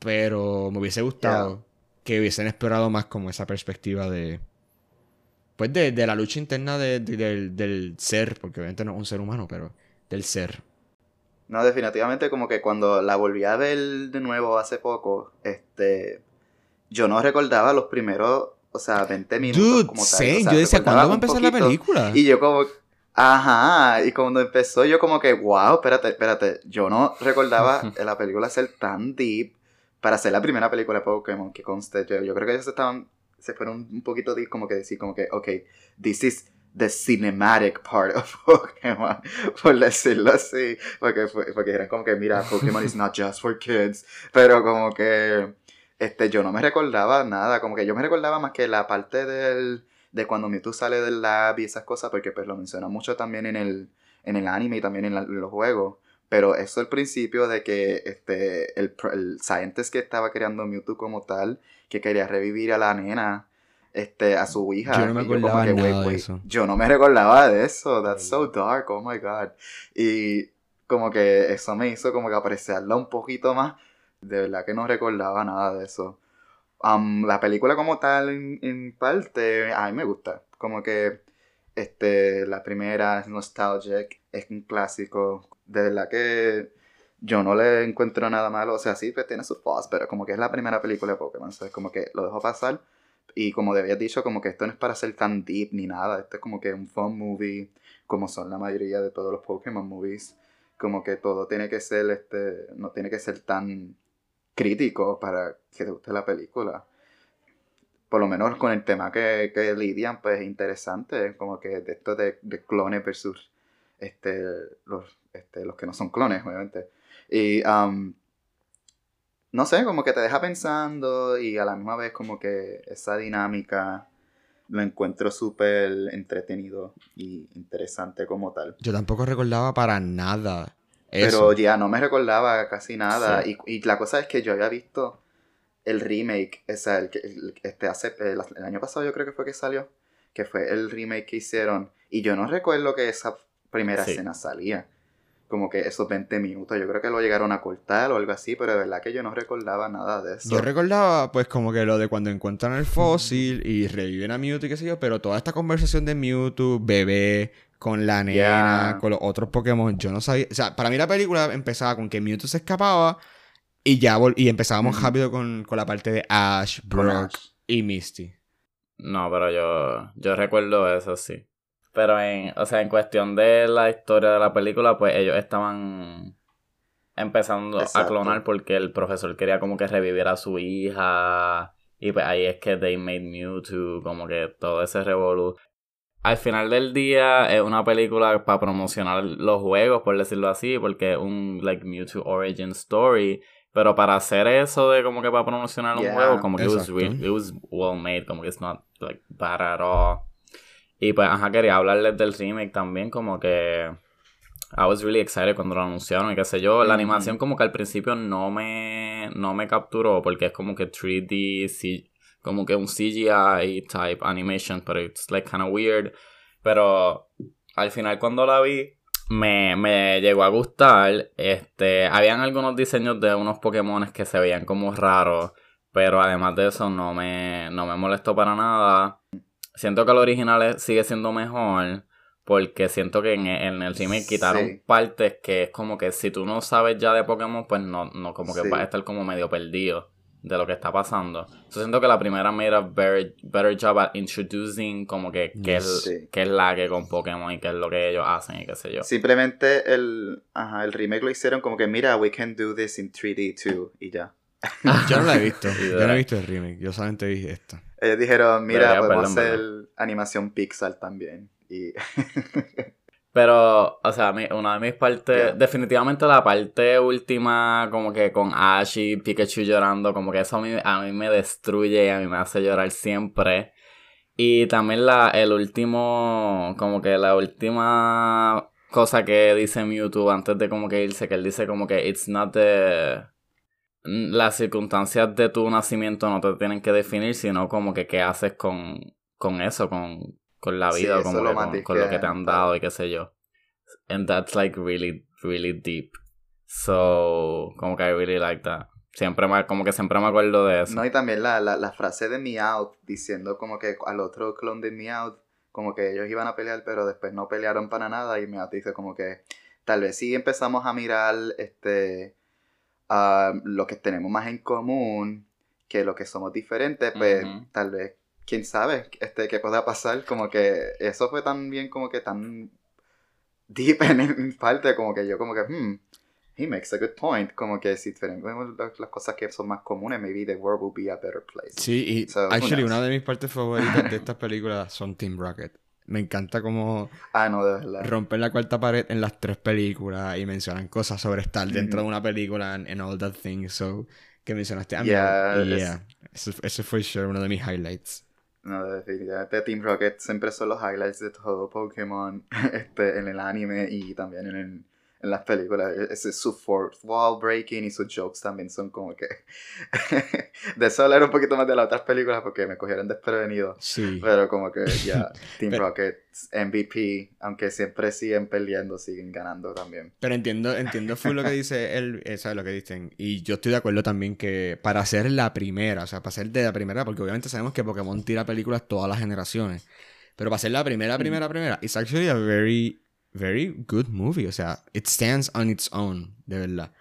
[SPEAKER 2] pero me hubiese gustado que hubiesen explorado más como esa perspectiva de pues de, de la lucha interna de- de- del, del ser, porque obviamente no es un ser humano, pero del ser.
[SPEAKER 1] No, definitivamente como que cuando la volví a ver de nuevo hace poco, este, yo no recordaba los primeros, o sea, 20 minutos
[SPEAKER 2] Dude,
[SPEAKER 1] como tal.
[SPEAKER 2] same.
[SPEAKER 1] o sea,
[SPEAKER 2] yo decía, ¿cuándo va a empezar la
[SPEAKER 1] poquito,
[SPEAKER 2] película?
[SPEAKER 1] Y yo como, ajá, y cuando empezó yo como que, wow, espérate, espérate, yo no recordaba la película ser tan deep para ser la primera película de Pokémon que conste, yo, yo creo que ellos estaban, se fueron un poquito deep como que decir como que, ok, this is the cinematic part of Pokémon, por decirlo así, porque, porque eran como que, mira, Pokémon is not just for kids, pero como que, este, yo no me recordaba nada, como que yo me recordaba más que la parte del, de cuando Mewtwo sale del lab y esas cosas, porque pues lo menciona mucho también en el, en el anime y también en, la- en los juegos, pero eso el principio de que este, el, el scientist que estaba creando Mewtwo como tal, que quería revivir a la nena, este, a su hija.
[SPEAKER 2] Yo no me
[SPEAKER 1] y como
[SPEAKER 2] acordaba
[SPEAKER 1] que,
[SPEAKER 2] nada
[SPEAKER 1] wait,
[SPEAKER 2] de
[SPEAKER 1] wait,
[SPEAKER 2] eso.
[SPEAKER 1] Yo no me recordaba de eso. That's so dark, oh my god. Y como que eso me hizo como que apreciarla un poquito más. De verdad que no recordaba nada de eso. Um, la película como tal, en, en parte, a mí me gusta. Como que este, la primera es nostalgic, es un clásico. De verdad que yo no le encuentro nada malo. O sea, sí, pues tiene sus flaws, pero como que es la primera película de Pokémon. Entonces, como que lo dejo pasar. Y como te había dicho, como que esto no es para ser tan deep ni nada. Esto es como que un fun movie, como son la mayoría de todos los Pokémon movies. Como que todo tiene que ser, este, no tiene que ser tan crítico para que te guste la película. Por lo menos con el tema que, que lidian, pues es interesante. Como que de esto de, de clones versus este, los, este, los que no son clones, obviamente. Y um, no sé, como que te deja pensando y a la misma vez como que esa dinámica lo encuentro súper entretenido y interesante como tal.
[SPEAKER 2] Yo tampoco recordaba para nada eso.
[SPEAKER 1] Pero ya no me recordaba casi nada.
[SPEAKER 3] Sí.
[SPEAKER 1] Y, y la cosa es que yo había visto el remake, o sea, el que el- este hace, el, el año pasado yo creo que fue que salió, que fue el remake que hicieron. Y yo no recuerdo que esa primera
[SPEAKER 3] Sí.
[SPEAKER 1] escena salía. Como que esos 20 minutos. Yo creo que lo llegaron a cortar o algo así, pero de verdad que yo no recordaba nada de eso.
[SPEAKER 2] Yo recordaba, pues, como que lo de cuando encuentran el fósil y reviven a Mewtwo y qué sé yo, pero toda esta conversación de Mewtwo, bebé, con la nena,
[SPEAKER 1] Yeah.
[SPEAKER 2] con los otros Pokémon. Yo no sabía. O sea, para mí la película empezaba con que Mewtwo se escapaba y ya vol- y empezábamos rápido con, con la parte de Ash, Brock y Misty.
[SPEAKER 3] No, pero yo, yo recuerdo eso, sí. Pero en, o sea, en cuestión de la historia de la película, pues ellos estaban empezando a clonar porque el profesor quería como que revivir a su hija. Y pues ahí es que they made Mewtwo, como que todo ese revolú. Al final del día es una película para promocionar los juegos, por decirlo así, porque es un like Mewtwo origin story. Pero para hacer eso de como que para promocionar
[SPEAKER 1] Yeah,
[SPEAKER 3] un juego, como que it was,
[SPEAKER 2] exacto.
[SPEAKER 3] real- it was well made, como que it's not like bad at all. Y pues, ajá, quería hablarles del remake también, como que I was really excited cuando lo anunciaron y qué sé yo. La
[SPEAKER 1] Ujú.
[SPEAKER 3] animación como que al principio no me, no me capturó porque es como que 3D, C- como que un CGI type animation, pero it's like kind of weird. Pero al final cuando la vi, me, me llegó a gustar. Este, habían algunos diseños de unos Pokémon que se veían como raros, pero además de eso no me, no me molestó para nada. Siento que el original sigue siendo mejor. Porque siento que en, en el remake quitaron
[SPEAKER 1] Sí.
[SPEAKER 3] partes que es como que si tú no sabes ya de Pokémon, pues no, no como que
[SPEAKER 1] Sí.
[SPEAKER 3] vas a estar como medio perdido de lo que está pasando. Yo siento que la primera made a better, better job at introducing como que qué es,
[SPEAKER 1] Sí.
[SPEAKER 3] qué es la que con Pokémon y qué es lo que ellos hacen y qué sé yo.
[SPEAKER 1] Simplemente el, ajá, el remake lo hicieron como que, mira, we can do this in 3D too, y ya.
[SPEAKER 2] Yo no la he visto. Yo no he visto el remake. Yo solamente vi esta.
[SPEAKER 1] Ellos dijeron, mira,
[SPEAKER 3] Debería
[SPEAKER 1] podemos hacer animación Pixar también. Y
[SPEAKER 3] Pero, o sea, mi- una de mis partes,
[SPEAKER 1] Yeah.
[SPEAKER 3] definitivamente la parte última, como que con Ash y Pikachu llorando, como que eso a mí, a mí me destruye y a mí me hace llorar siempre. Y también la, el último, como que la última cosa que dice Mewtwo antes de como que irse, que él dice como que it's not the... Las circunstancias de tu nacimiento no te tienen que definir, sino como que qué haces con, con eso, con, con la
[SPEAKER 1] Sí,
[SPEAKER 3] vida, como
[SPEAKER 1] lo más
[SPEAKER 3] con, con lo que te han dado y qué sé yo. And that's like really, really deep. So, como que I really like that. Siempre me, como que siempre me acuerdo de eso.
[SPEAKER 1] no, y también la, la, la frase de Meowth diciendo como que al otro clon de Meowth, como que ellos iban a pelear, pero después no pelearon para nada. Y Meowth dice como que tal vez sí empezamos a mirar este a lo que tenemos más en común que lo que somos diferentes, pues tal vez, quién sabe, este, qué pueda pasar, como que eso fue tan bien, como que tan deep en, en parte, como que yo como que, hmm, he makes a good point, como que si tenemos las, cosas que son más comunes, maybe the world will be a better place.
[SPEAKER 2] Sí, y
[SPEAKER 1] So,
[SPEAKER 2] actually una de mis partes favoritas de estas películas son Team Rocket. Me encanta cómo
[SPEAKER 1] Ah, no, de verdad.
[SPEAKER 2] rompen la cuarta pared en las tres películas y mencionan cosas sobre estar dentro
[SPEAKER 1] Ujú.
[SPEAKER 2] de una película and, all that things. So, que mencionaste.
[SPEAKER 1] Yeah,
[SPEAKER 2] yeah. Ese, ese fue sure uno de mis highlights.
[SPEAKER 1] No, definitivamente Team Rocket siempre son los highlights de todo Pokémon este, en el anime y también en, el- en las películas. Ese, su fourth wall breaking y sus jokes también son como que... de eso hablar un poquito más de las otras películas porque me cogieron desprevenido.
[SPEAKER 2] Sí.
[SPEAKER 1] Pero como que ya, Team
[SPEAKER 2] Pero-
[SPEAKER 1] Rocket, MVP, aunque siempre siguen peleando, siguen ganando también.
[SPEAKER 2] Pero entiendo, entiendo full lo que dice él, eh, ¿sabes lo que dicen? Y yo estoy de acuerdo también que para ser la primera, o sea, para ser de la primera, porque obviamente sabemos que Pokémon tira películas todas las generaciones. Pero para ser la primera, primera, primera, it's actually a very, very good movie. O sea, it stands on its own, de verdad.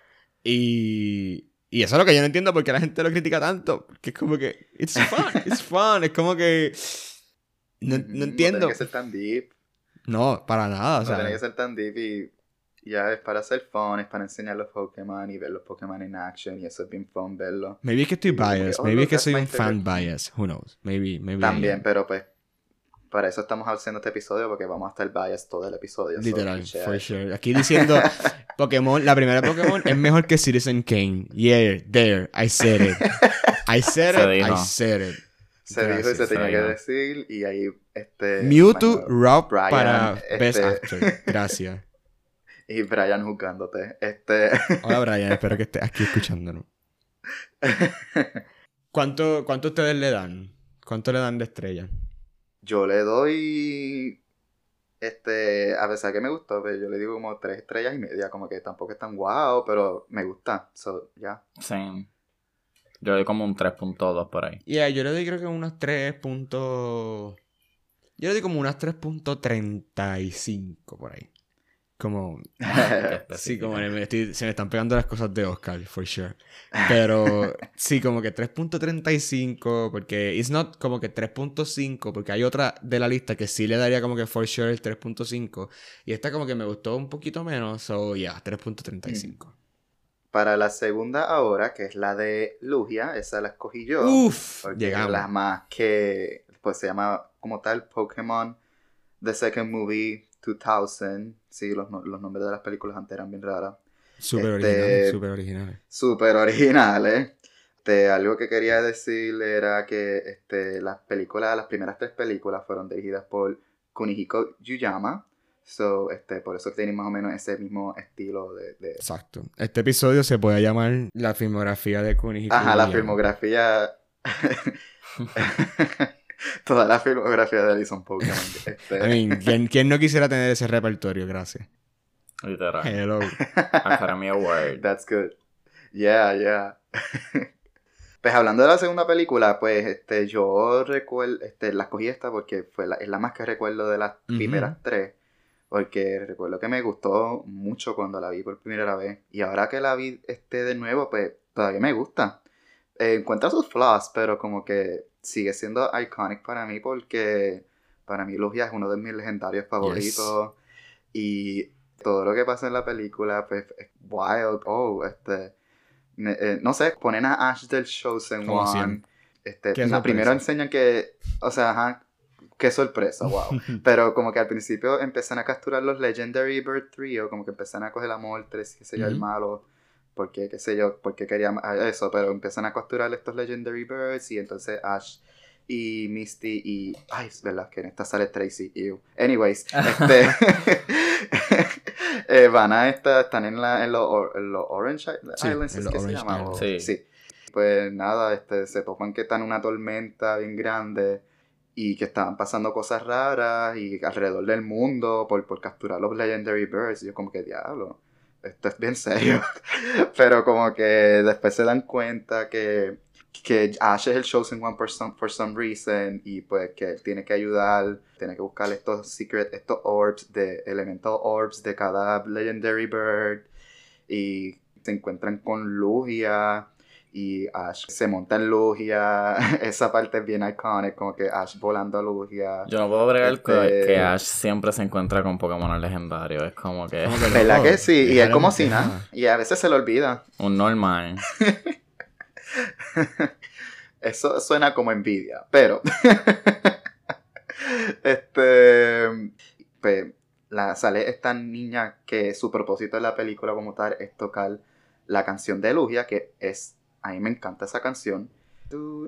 [SPEAKER 2] Y, y eso es lo que yo no entiendo porque la gente lo critica tanto. Que es como que, it's fun, it's fun. Es como que, no, no entiendo.
[SPEAKER 1] No tiene que ser tan deep.
[SPEAKER 2] No, para nada. O
[SPEAKER 1] No tiene que ser tan deep y ya es para hacer fun, es para enseñar los Pokémon y ver los Pokémon en action y eso es bien fun verlo.
[SPEAKER 2] Maybe es que estoy biased. Maybe es que soy un fan bias. Who knows? Maybe, maybe.
[SPEAKER 1] También,
[SPEAKER 2] am.
[SPEAKER 1] pero pues para eso estamos haciendo este episodio porque vamos a estar biased todo el episodio. so,
[SPEAKER 2] Literal, for sure. Aquí diciendo Pokémon, la primera Pokémon es mejor que Citizen Kane. Yeah, there, I said it. I said
[SPEAKER 3] Se
[SPEAKER 2] it, I said it.
[SPEAKER 1] Se dijo y se tenía que decir y ahí este
[SPEAKER 2] Mewtwo, Rob
[SPEAKER 1] Brian,
[SPEAKER 2] para Best
[SPEAKER 1] este-
[SPEAKER 2] Actor. Gracias.
[SPEAKER 1] y Brian juzgándote. Este
[SPEAKER 2] Hola Brian, espero que estés aquí escuchándonos. ¿Cuánto, ¿Cuánto ustedes le dan? ¿Cuánto le dan de estrella?
[SPEAKER 1] Yo le doy este a pesar que me gustó, pero yo le digo como tres estrellas y media, como que tampoco es tan guau, pero me gusta. So, ya.
[SPEAKER 3] Sí. Yo doy como un 3.2 por ahí.
[SPEAKER 2] Yeah, yo le doy creo que unos 3 puntos... Yo le doy como unas 3.35 por ahí. Como. sí, como me estoy- se me están pegando las cosas de Oscar, for sure. Pero sí, como que 3.35, porque it's not como que 3.5, porque hay otra de la lista que sí le daría como que for sure el 3.5. Y esta como que me gustó un poquito menos, so yeah, 3.35.
[SPEAKER 1] Para la segunda ahora, que es la de Lugia, esa la escogí yo.
[SPEAKER 2] Uf, llegamos.
[SPEAKER 1] la más que pues se llama como tal Pokémon The Second Movie 2000. Sí, los, los nombres de las películas antes eran bien raras.
[SPEAKER 2] Súper
[SPEAKER 1] Este-
[SPEAKER 2] originales, súper originales.
[SPEAKER 1] Súper originales. Este, algo que quería decir era que este, las películas, las primeras tres películas fueron dirigidas por Kunihiko Yuyama. So, este, por eso tienen más o menos ese mismo estilo de, de-
[SPEAKER 2] Exacto. Este episodio se puede llamar La filmografía de Kunihiko
[SPEAKER 1] Ajá, la filmografía. Toda la filmografía de Alison Pokémon. Este,
[SPEAKER 2] I mean, ¿quién, quién no quisiera tener ese repertorio? Gracias.
[SPEAKER 3] Literal.
[SPEAKER 2] Hello.
[SPEAKER 3] Academy Award.
[SPEAKER 1] That's good. Yeah, yeah. pues hablando de la segunda película, pues este, yo recuerdo, este, la escogí esta porque fue la, es la más que recuerdo de las primeras tres. Porque recuerdo que me gustó mucho cuando la vi por primera vez. Y ahora que la vi este, de nuevo, pues todavía me gusta. Eh, encuentra sus flaws, pero como que sigue siendo iconic para mí porque para mí Lugia es uno de mis legendarios favoritos. Y todo lo que pasa en la película, pues, es wild. Oh, este. eh, no sé, ponen a Ash del Chosen One. Este, no, primero enseñan que. O sea, ajá. Qué sorpresa, wow. Pero como que al principio empiezan a capturar los Legendary Bird Trio, como que empiezan a coger a Moltres, qué sé yo, el malo, porque, qué sé yo, porque quería ma- eso, pero empiezan a capturar estos Legendary Birds y entonces Ash y Misty y... Ay, es verdad que en esta sale Tracy, ew. Anyways, este... eh, van a esta, están en, la, en los or- en los Orange
[SPEAKER 2] Sí,
[SPEAKER 1] Islands, ¿es que se llama?
[SPEAKER 3] Sí.
[SPEAKER 1] Pues nada, este, se topan que están en una tormenta bien grande y que estaban pasando cosas raras y alrededor del mundo por, por capturar los Legendary Birds. Y yo como que diablo, esto es bien serio. Pero como que después se dan cuenta que, que Ash es el Chosen One for some, for some reason y pues que él tiene que ayudar, tiene que buscar estos secret, estos orbs, de elemental orbs de cada Legendary Bird y se encuentran con Lugia y Ash se monta en Lugia. Esa parte es bien iconic, como que Ash volando a Lugia.
[SPEAKER 3] Yo no puedo bregar que-
[SPEAKER 1] Este-
[SPEAKER 3] que Ash siempre se encuentra con Pokémon legendarios. Es como que
[SPEAKER 2] Como que
[SPEAKER 1] ¿Verdad que sí? Y es como si nada. Y a veces se le olvida.
[SPEAKER 3] un normal.
[SPEAKER 1] Eso suena como envidia, pero. este. Pues, la, sale esta niña que su propósito de la película como tal es tocar la canción de Lugia, que es. A mí me encanta esa canción. No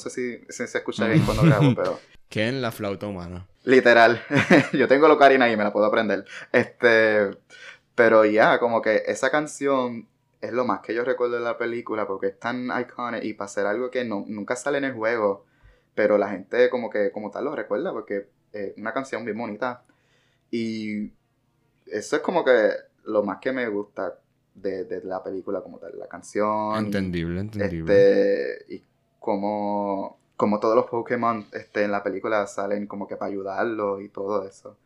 [SPEAKER 1] sé si, si se escucha bien cuando grabo, pero.
[SPEAKER 2] Que en la flauta humana.
[SPEAKER 1] Literal. Yo tengo la ocarina y me la puedo aprender. Este. Pero ya, como que esa canción es lo más que yo recuerdo de la película porque es tan iconic y para hacer algo que no, nunca sale en el juego. Pero la gente como que como tal lo recuerda porque es una canción bien bonita. Y eso es como que lo más que me gusta de, de la película como tal. La canción. y-
[SPEAKER 2] Entendible, entendible.
[SPEAKER 1] este, y como, como todos los Pokémon este, en la película salen como que para ayudarlos y todo eso.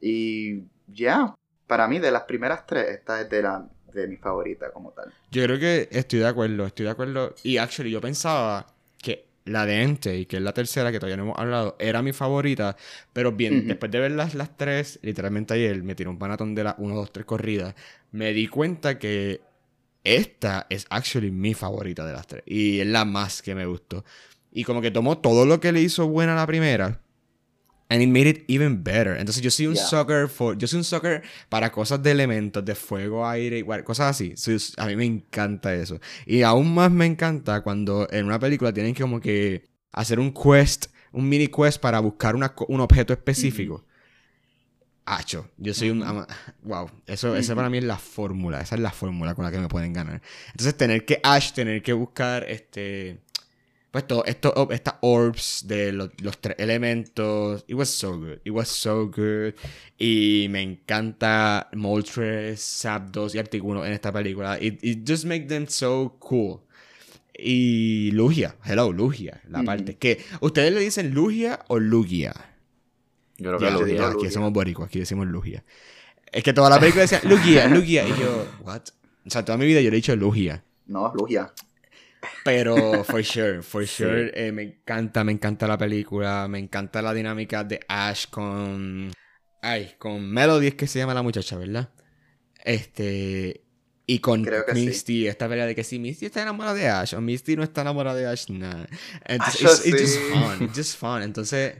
[SPEAKER 1] Y ya, para mí de las primeras tres, esta es de, la, de mi favorita como tal.
[SPEAKER 2] Yo creo que estoy de acuerdo, estoy de acuerdo. Y actually, yo pensaba la de Entei, que es la tercera que todavía no hemos hablado, era mi favorita. Pero bien, después de ver las, las tres, literalmente ayer me tiró un panatón de las 1, 2, 3 corridas. Me di cuenta que esta es actually mi favorita de las tres. Y es la más que me gustó. Y como que tomó todo lo que le hizo buena a la primera. And it made it even better. Entonces yo soy un
[SPEAKER 1] Yeah.
[SPEAKER 2] sucker for, yo soy un sucker para cosas de elementos, de fuego, aire, cosas así. A mí me encanta eso. Y aún más me encanta cuando en una película tienen que como que hacer un quest, un mini quest para buscar una un objeto específico. Hacho, yo soy un... Wow, eso, esa para mí es la fórmula, esa es la fórmula con la que me pueden ganar. Entonces tener que Ash, tener que buscar este... Pues todo, esto, oh, estas orbs de los, los tres elementos. It was so good. It was so good. Y me encanta Moltres, Zapdos y Articuno en esta película. It, it just makes them so cool. Y Lugia, hello, Lugia, la parte. Que, ¿ustedes le dicen Lugia o Lugia?
[SPEAKER 3] Yo creo
[SPEAKER 2] Ya,
[SPEAKER 3] que vi.
[SPEAKER 1] Lugia.
[SPEAKER 2] aquí somos boricuas, aquí decimos Lugia. Es que toda la película decía Lugia, Lugia. Y yo, what? O sea, toda mi vida yo le he dicho Lugia.
[SPEAKER 1] No, Lugia.
[SPEAKER 2] Pero, for sure, for
[SPEAKER 3] Sí.
[SPEAKER 2] sure, eh, me encanta, me encanta la película, me encanta la dinámica de Ash con... Ay, con Melody es que se llama la muchacha, ¿verdad? Este... Y con
[SPEAKER 1] sí.
[SPEAKER 2] Misty, esta pelea de que si Misty está enamorada de Ash o Misty no está enamorada de Ash, nah. Entonces, it's, it's just fun, it's just fun. Entonces,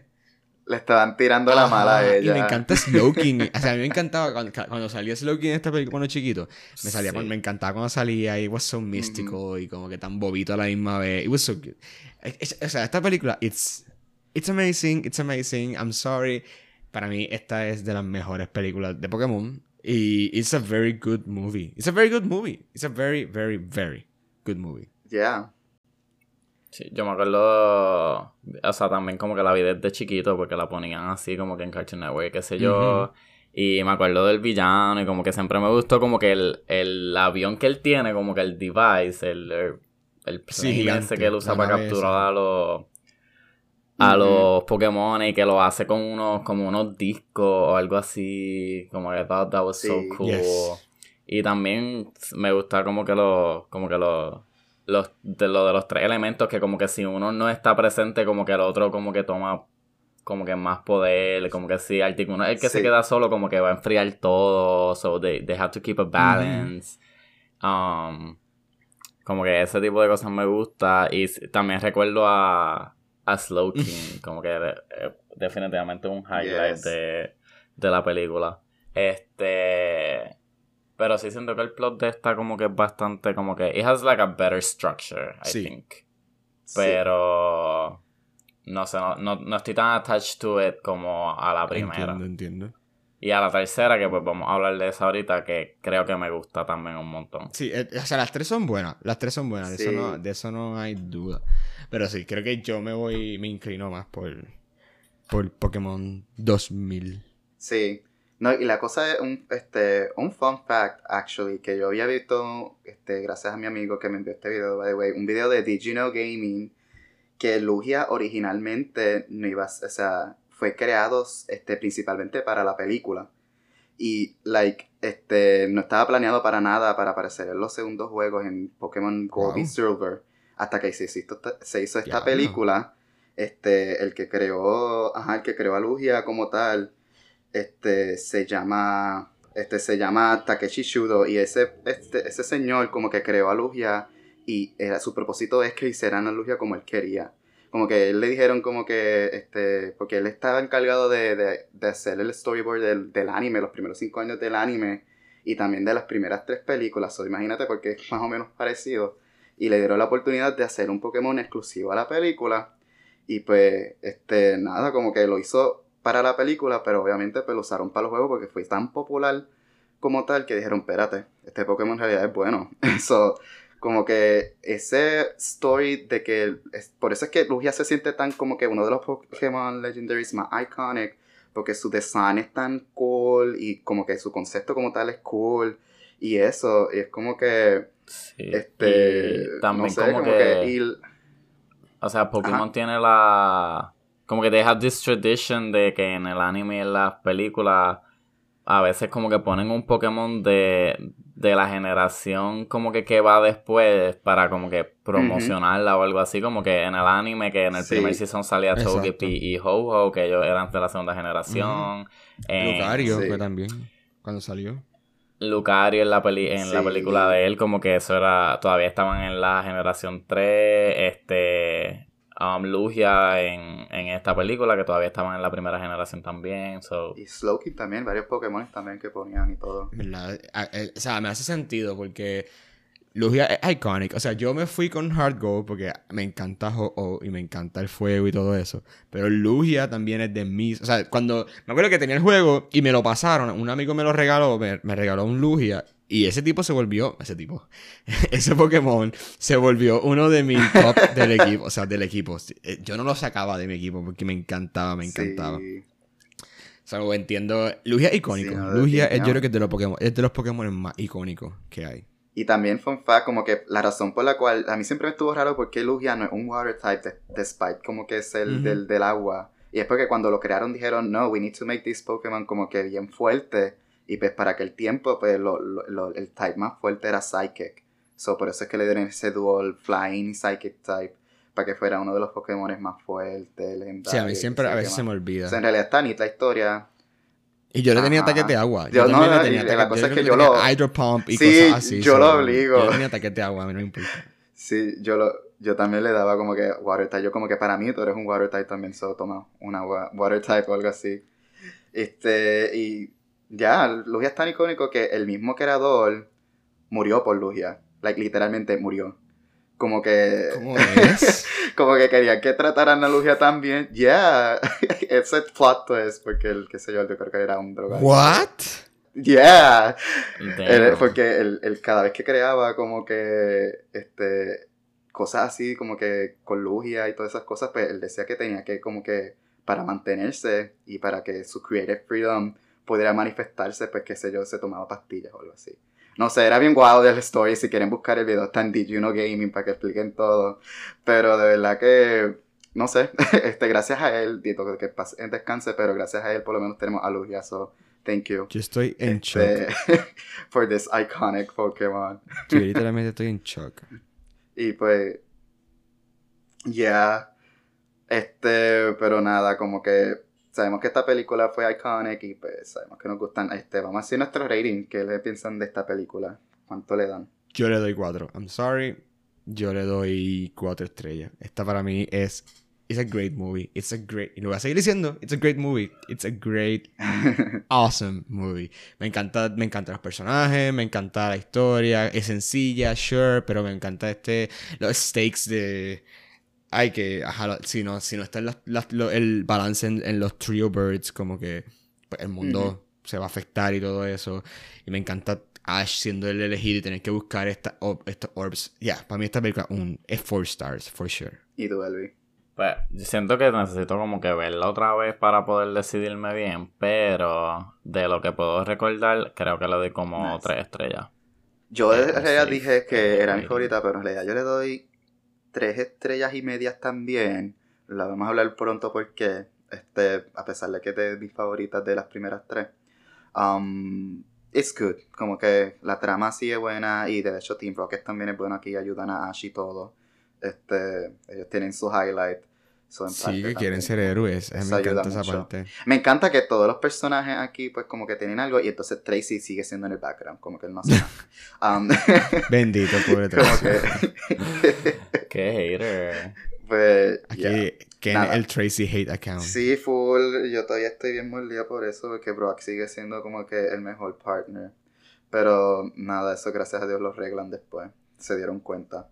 [SPEAKER 1] Le estaban tirando la mala a ella.
[SPEAKER 2] Y me encanta Slowking. O sea, a mí me encantaba cuando, cuando salía Slowking en esta película cuando chiquito. Me, salía,
[SPEAKER 3] Sí.
[SPEAKER 2] me encantaba cuando salía y was so mystical y como que tan bobito a la misma vez. It was so O sea, esta película, it's, it's amazing, it's amazing. I'm sorry. Para mí, esta es de las mejores películas de Pokémon. Y it's a very good movie. It's a very good movie. It's a very, very, very good movie.
[SPEAKER 1] Yeah.
[SPEAKER 3] Sí, yo me acuerdo, o sea, también como que la vi desde chiquito porque la ponían así como que en Cartoon Network, qué sé yo. Y me acuerdo del villano y como que siempre me gustó como que el, el avión que él tiene, como que el device, el, el, el
[SPEAKER 2] Sí, gigante,
[SPEAKER 3] que él usa para capturar a los a los Pokémon y que lo hace con unos como unos discos o algo así, como que thought that was so cool.
[SPEAKER 2] Yes.
[SPEAKER 3] Y también me gusta como que los como que los los de lo de los tres elementos que como que si uno no está presente como que el otro como que toma como que más poder, como que si Articuno es el que se queda solo como que va a enfriar todo, so they, they have to keep a balance. Um, como que ese tipo de cosas me gusta y también recuerdo a a Slowking, como que eh, definitivamente un highlight
[SPEAKER 1] Yes.
[SPEAKER 3] de, de la película. Este pero sí siento que el plot de esta como que es bastante como que it has like a better structure, I
[SPEAKER 2] Sí.
[SPEAKER 3] think.
[SPEAKER 1] Sí.
[SPEAKER 3] Pero no sé, no, no, no estoy tan attached to it como a la primera.
[SPEAKER 2] Entiendo, entiendo.
[SPEAKER 3] Y a la tercera, que pues vamos a hablar de esa ahorita, que creo que me gusta también un montón.
[SPEAKER 2] Sí, eh, o sea, las tres son buenas. Las tres son buenas, de, eso no, de eso no hay duda. Pero sí, creo que yo me voy, me inclino más por, por Pokémon 2000.
[SPEAKER 1] Sí. No, y la cosa es un, este, un fun fact, actually, que yo había visto, este, gracias a mi amigo que me envió este video, by the way, un video de Did You Know Gaming, que Lugia originalmente no iba a, o sea, fue creado, este, principalmente para la película. Y, like, este, no estaba planeado para nada para aparecer en los segundos juegos en Pokémon Gold y. Silver, hasta que se hizo, se hizo esta película. Este, el que creó, ajá, el que creó a Lugia como tal, este, se llama, este, se llama Takeshi Shudo, y ese, este, ese señor como que creó a Lugia, y era, su propósito es que hicieran a Lugia como él quería. Como que él le dijeron como que, este, porque él estaba encargado de, de, de hacer el storyboard del, del anime, los primeros cinco años del anime, y también de las primeras tres películas, so, imagínate porque es más o menos parecido, y le dieron la oportunidad de hacer un Pokémon exclusivo a la película, y pues, este, nada, como que lo hizo para la película, pero obviamente pues lo usaron para los juegos porque fue tan popular como tal que dijeron, espérate, este Pokémon en realidad es bueno. so, como que ese story de que, es, por eso es que Lugia se siente tan como que uno de los Pokémon Legendaries más iconic, porque su design es tan cool y como que su concepto como tal es cool y eso, y es como que,
[SPEAKER 3] Sí.
[SPEAKER 1] este,
[SPEAKER 3] y también
[SPEAKER 1] no sé,
[SPEAKER 3] como,
[SPEAKER 1] como
[SPEAKER 3] que,
[SPEAKER 1] que, y-
[SPEAKER 3] o sea, Pokémon
[SPEAKER 1] Ajá.
[SPEAKER 3] tiene la como que they have this tradition de que en el anime y en las películas a veces como que ponen un Pokémon de, de la generación como que que va después para como que promocionarla o algo así, como que en el anime que en el
[SPEAKER 1] Sí.
[SPEAKER 3] primer season salía. Togepi y Ho-Ho, que ellos eran de la segunda generación. En-
[SPEAKER 2] Lucario
[SPEAKER 1] sí.
[SPEAKER 2] fue también, cuando salió.
[SPEAKER 3] Lucario en la peli en la película de él como que eso era todavía estaban en la generación 3 este um, Lugia en, en esta película que todavía estaban en la primera generación también so
[SPEAKER 1] y Slowking también, varios Pokémon también que ponían y todo.
[SPEAKER 2] O sea, me hace sentido porque Lugia es iconic. O sea, yo me fui con Hard Gold porque me encanta Ho-Oh y me encanta el fuego y todo eso. Pero Lugia también es de mis. O sea, cuando. Me acuerdo que tenía el juego y me lo pasaron. Un amigo me lo regaló, me, me regaló un Lugia. Y ese tipo se volvió. Ese tipo. ese Pokémon se volvió uno de mis top del equipo. O sea, del equipo. Eh, Yo no lo sacaba de mi equipo porque me encantaba, me encantaba.
[SPEAKER 1] Sí.
[SPEAKER 2] O sea, entiendo. Lugia es icónico.
[SPEAKER 1] Sí, no,
[SPEAKER 2] Lugia es, yo creo que es de los Pokémon, es de los Pokémon más icónicos que hay.
[SPEAKER 1] Y también fun fact, como que la razón por la cual a mí siempre me estuvo raro porque Lugia no es un water type, despite como que es el del, del agua. Y es porque cuando lo crearon dijeron, no, we need to make this Pokémon como que bien fuerte. Y pues para aquel tiempo, pues lo, lo- lo- el type más fuerte era Psychic. So por eso es que le dieron ese dual Flying y Psychic type. Para que fuera uno de los Pokémon más fuertes, legendarios.
[SPEAKER 2] Sí, a mí siempre, a veces se me olvida.
[SPEAKER 1] O sea, en realidad está nita la historia.
[SPEAKER 2] Y yo le tenía
[SPEAKER 1] Ajá.
[SPEAKER 2] ataques de agua.
[SPEAKER 1] Yo- no,
[SPEAKER 2] también le
[SPEAKER 1] no,
[SPEAKER 2] tenía ataques-
[SPEAKER 1] la cosa es que yo lo-
[SPEAKER 2] Hydro Pump y
[SPEAKER 1] Sí,
[SPEAKER 2] cosas así.
[SPEAKER 1] yo
[SPEAKER 2] so,
[SPEAKER 1] lo obligo.
[SPEAKER 2] Yo tenía ataques de agua, a mí no me importa.
[SPEAKER 1] Sí, yo lo, yo también le daba como que water type. Yo como que para mí tú eres un water type también, so toma una wa- water type o algo así. Este, y ya, Lugia es tan icónico que el mismo creador murió por Lugia. Like, literalmente murió. Como que,
[SPEAKER 2] ¿Cómo es?
[SPEAKER 1] como que querían que trataran a Lugia tan bien. Yeah, ese plot twist, porque el, qué sé yo, yo creo que era un drogado.
[SPEAKER 2] What?
[SPEAKER 1] Yeah. Él- porque él, él cada vez que creaba como que este cosas así como que con Lugia y todas esas cosas pues él decía que tenía que como que para mantenerse y para que su creative freedom pudiera manifestarse pues qué sé yo se tomaba pastillas o algo así no sé era bien guau del story si quieren buscar el video está en Did You Know Gaming para que expliquen todo pero de verdad que no sé este gracias a él digo que pase en descanse pero gracias a él por lo menos tenemos a Lugia so thank you
[SPEAKER 2] Yo estoy en shock.
[SPEAKER 1] este, for this iconic Pokémon.
[SPEAKER 2] Yo literalmente estoy en shock.
[SPEAKER 1] Y pues, ya, este, pero nada, como que sabemos que esta película fue iconic y pues sabemos que nos gustan. Este, vamos a hacer nuestro rating. ¿Qué le piensan de esta película? ¿Cuánto le dan?
[SPEAKER 2] Yo le doy cuatro. I'm sorry. Yo le doy cuatro estrellas. Esta para mí es. It's a great movie. It's a great. Y lo voy a seguir diciendo. It's a great movie. It's a great, awesome movie. Me encanta, me encantan los personajes. Me encanta la historia. Es sencilla, sure. Pero me encanta este. Los stakes de. Ay, que. Ajá, si no, si no está en las- las- lo- el balance en, en los trio birds, como que. pues, el mundo se va a afectar y todo eso. Y me encanta Ash siendo el elegido y tener que buscar esta, or- estos orbs. Ya, para mí esta película un, es 4 stars, for sure.
[SPEAKER 1] ¿Y tú, Elvi?
[SPEAKER 3] Pues, yo siento que necesito como que verla otra vez para poder decidirme bien, pero de lo que puedo recordar, creo que le doy como
[SPEAKER 1] Nice.
[SPEAKER 3] tres estrellas.
[SPEAKER 1] Yo en
[SPEAKER 3] Eh,
[SPEAKER 1] realidad
[SPEAKER 3] sí.
[SPEAKER 1] dije que era mi favorita, pero en realidad yo le doy tres estrellas y medias también. La vamos a hablar pronto porque, este, a pesar de que es de mis favoritas de las primeras tres. Um, it's good. Como que la trama sí es buena y de hecho Team Rocket también es bueno aquí, ayudan a Ash y todo. Este, ellos tienen su highlight. So, en
[SPEAKER 2] Sí,
[SPEAKER 1] parte
[SPEAKER 2] que
[SPEAKER 1] también
[SPEAKER 2] quieren ser héroes.
[SPEAKER 1] Eso
[SPEAKER 2] me encanta esa parte.
[SPEAKER 1] Me encanta que todos los personajes aquí pues como que tienen algo y entonces Tracy sigue siendo en el background, como que él no nada. Um,
[SPEAKER 2] Bendito, pobre Tracy.
[SPEAKER 1] que
[SPEAKER 3] Qué hater.
[SPEAKER 1] pues
[SPEAKER 2] Aquí,
[SPEAKER 1] Nada.
[SPEAKER 2] el Tracy hate account.
[SPEAKER 1] sí full yo todavía estoy bien mordida por eso porque Brock sigue siendo como que el mejor partner pero nada eso gracias a Dios lo arreglan después se dieron cuenta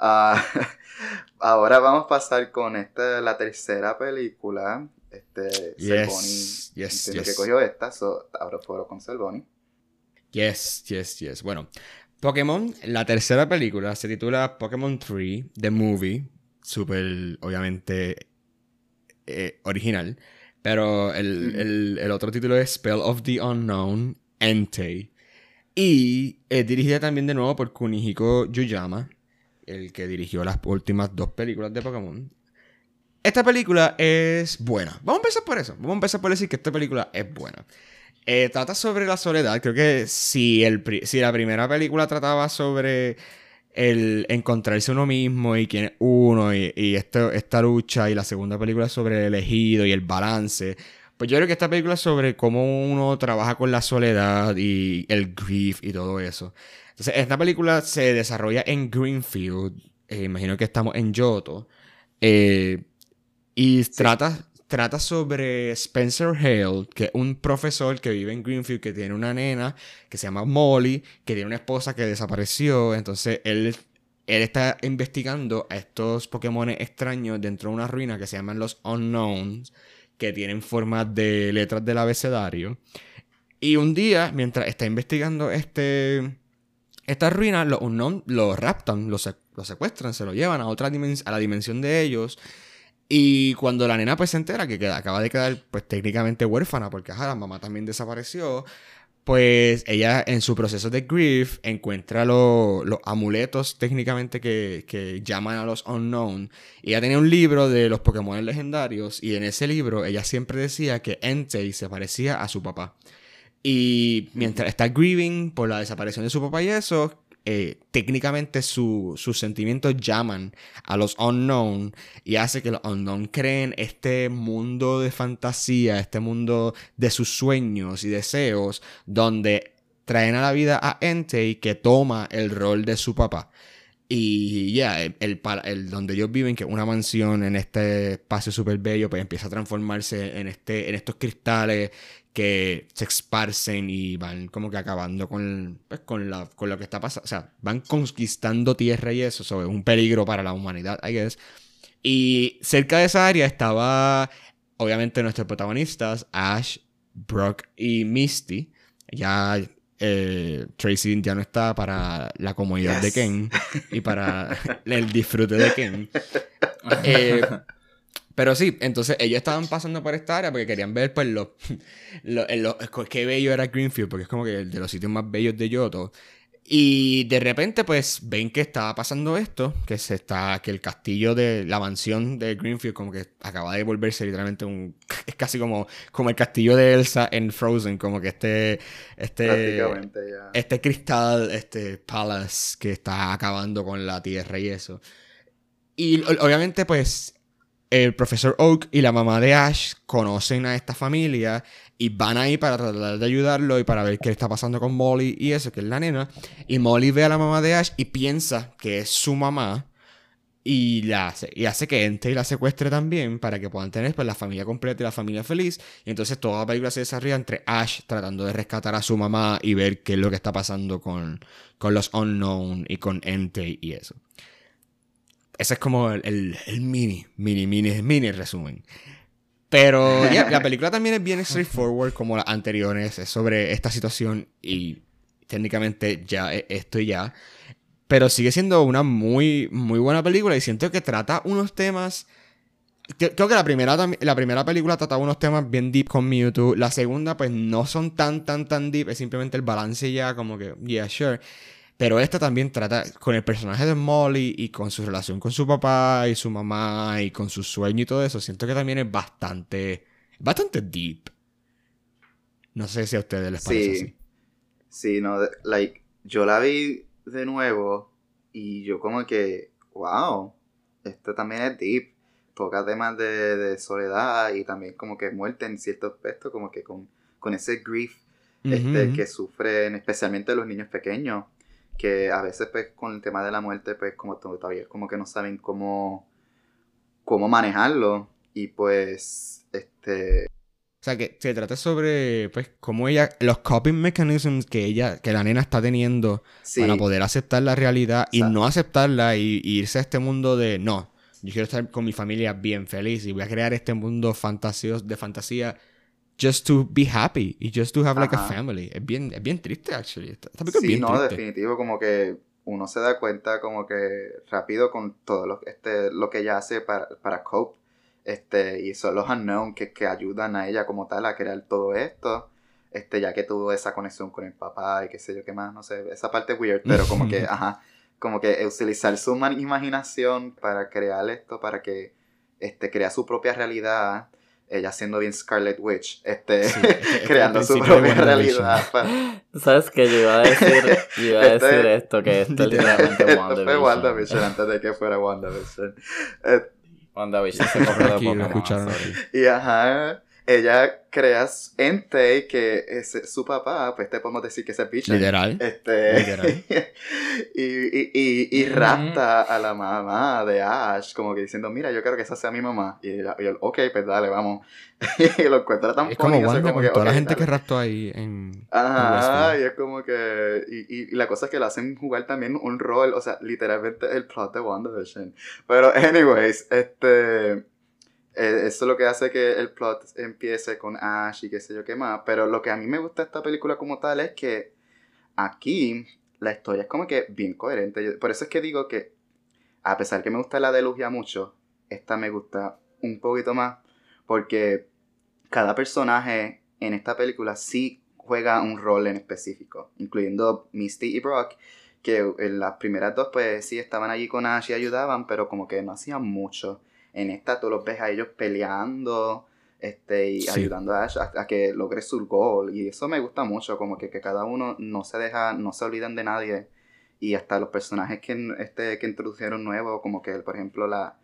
[SPEAKER 1] Ah, ahora vamos a pasar con esta la tercera película este
[SPEAKER 2] Yes,
[SPEAKER 1] Cervoni
[SPEAKER 2] yes, yes.
[SPEAKER 1] que cogió esta so, ahora fueron con Cervoni
[SPEAKER 2] Yes, yes, yes. Bueno, Pokémon, la tercera película se titula Pokémon 3, The Movie. Súper, obviamente, eh, original. Pero el,
[SPEAKER 1] Ujú.
[SPEAKER 2] el- el otro título es Spell of the Unknown, Entei. Y es dirigida también de nuevo por Kunihiko Yuyama, el que dirigió las últimas dos películas de Pokémon. Esta película es buena. Vamos a empezar por eso. Vamos a empezar por decir que esta película es buena. Eh, trata sobre la soledad. Creo que si, el, si la primera película trataba sobre el encontrarse uno mismo y quién es uno y, y esta lucha y la segunda película sobre el elegido y el balance, pues yo creo que esta película es sobre cómo uno trabaja con la soledad y el grief y todo eso. Entonces, esta película se desarrolla en Greenfield. eh, imagino que estamos en Yoto. eh, y trata, trata sobre Spencer Hale, que es un profesor que vive en Greenfield, que tiene una nena que se llama Molly, que tiene una esposa que desapareció. Entonces él, él está investigando a estos Pokémon extraños dentro de una ruina que se llaman los Unknowns, que tienen formas de letras del abecedario. Y un día, mientras está investigando este, esta ruina, los Unknown lo raptan, lo, sec- secuestran, se lo llevan a otra a la dimensión de ellos. Y cuando la nena pues se entera que queda- acaba de quedar pues técnicamente huérfana porque ajá, la mamá también desapareció, pues ella en su proceso de grief encuentra los amuletos técnicamente que, que, llaman a los unknown. Y ella tenía un libro de los Pokémon legendarios y en ese libro ella siempre decía que Entei se parecía a su papá. Y mientras está grieving por la desaparición de su papá y eso, eh, técnicamente sus sentimientos llaman a los unknown y hace que los unknown creen este mundo de fantasía, este mundo de sus sueños y deseos, donde traen a la vida a Entei que toma el rol de su papá. Y ya, el, el, donde ellos viven, que es una mansión en este espacio súper bello, pues empieza a transformarse en, este, en estos cristales que se esparcen y van como que acabando con, pues, con, la, con lo que está pasando. O sea, van conquistando tierra y eso. Eso es un peligro para la humanidad, I guess. Y cerca de esa área estaba, obviamente, nuestros protagonistas, Ash, Brock y Misty. Ya eh, Tracy ya no está para la comodidad de Ken y para el disfrute de Ken. Eh, pero sí, entonces ellos estaban pasando por esta área porque querían ver pues lo, lo, qué bello era Greenfield, porque es como que de los sitios más bellos de Yoto. Y de repente pues ven que estaba pasando esto, que se está que el castillo de la mansión de Greenfield como que acaba de volverse literalmente un es casi como como el castillo de Elsa en Frozen, como que este este este cristal, este palace que está acabando con la tierra y eso. Y obviamente pues el profesor Oak y la mamá de Ash conocen a esta familia y van ahí para tratar de ayudarlo y para ver qué está pasando con Molly y eso, que es la nena. Y Molly ve a la mamá de Ash y piensa que es su mamá y, la hace, y hace que entre y la secuestre también para que puedan tener pues, la familia completa y la familia feliz. Y entonces toda la película se desarrolla entre Ash tratando de rescatar a su mamá y ver qué es lo que está pasando con, con los Unknown y con Entei y eso. Ese es como el, mini, mini, mini, mini resumen. Pero la película también es bien straightforward como las anteriores. Es sobre esta situación y técnicamente ya e, esto y ya. Pero sigue siendo una muy, muy buena película y siento que trata unos temas... Creo que la primera, la primera película trataba unos temas bien deep con Mewtwo. La segunda, pues no son tan, tan, tan deep. Es simplemente el balance ya, como que, yeah, sure. Pero esta también trata con el personaje de Molly y con su relación con su papá y su mamá y con su sueño y todo eso. Siento que también es bastante, bastante deep. No sé si a ustedes les parece
[SPEAKER 1] sí. así. Sí, no, like, yo la vi de nuevo y yo como que, wow, esto también es deep. Toca temas de, de soledad y también como que muerte en cierto aspecto, como que con, con ese grief este, que sufren especialmente los niños pequeños que a veces pues con el tema de la muerte pues como todavía como que no saben cómo cómo manejarlo y pues este
[SPEAKER 2] o sea que se trata sobre pues cómo ella los coping mechanisms que ella que la nena está teniendo para poder aceptar la realidad y no aceptarla y, irse a este mundo de no yo quiero estar con mi familia bien feliz y voy a crear este mundo fantasioso de fantasía just to be happy y just to have like a family. Es bien, es bien triste, actually.
[SPEAKER 1] sí, no, definitivo, como que uno se da cuenta como que rápido con todo lo, este, lo que ella hace para, para cope. Este, y son los unknown que, que ayudan a ella como tal a crear todo esto. Este, ya que tuvo esa conexión con el papá y qué sé yo qué más, no sé, esa parte weird, pero como que, ajá, como que utilizar su imaginación para crear esto, para que este, crea su propia realidad ella siendo bien Scarlet Witch, este, creando su propia realidad.
[SPEAKER 3] ¿Sabes qué? Yo iba a decir, iba a este decir esto, que esto es literalmente
[SPEAKER 1] WandaVision. fue WandaVision antes de que fuera WandaVision.
[SPEAKER 3] Eh, WandaVision se cogió de
[SPEAKER 2] Pokémon.
[SPEAKER 1] Y ajá, ella creas ente que es su papá, pues te podemos decir que es el
[SPEAKER 2] Literal.
[SPEAKER 1] Este, Literal. y, y, y, y rapta a la mamá de Ash, como que diciendo, mira, yo quiero que esa sea mi mamá. Y, ella, y él, ok, pues dale, vamos. y lo encuentra tan
[SPEAKER 2] Es como Wanda como que, toda la gente que raptó ahí en...
[SPEAKER 1] Ajá, y es como que... Y, y, la cosa es que le hacen jugar también un rol, o sea, literalmente el plot de WandaVision. Pero, anyways, este eh, eso es lo que hace que el plot empiece con Ash y qué sé yo qué más. Pero lo que a mí me gusta esta película como tal es que aquí la historia es como que bien coherente. Por eso es que digo que, a pesar que me gusta la de Lugia mucho, esta me gusta un poquito más. Porque cada personaje en esta película sí juega un rol en específico, incluyendo Misty y Brock, que en las primeras dos pues sí estaban allí con Ash y ayudaban, pero como que no hacían mucho. En esta tú los ves a ellos peleando este, y ayudando a Ash a, que logre su gol. Y eso me gusta mucho, como que, que, cada uno no se deja, no se olvidan de nadie. Y hasta los personajes que, este, que introdujeron nuevos, como que, por ejemplo, la,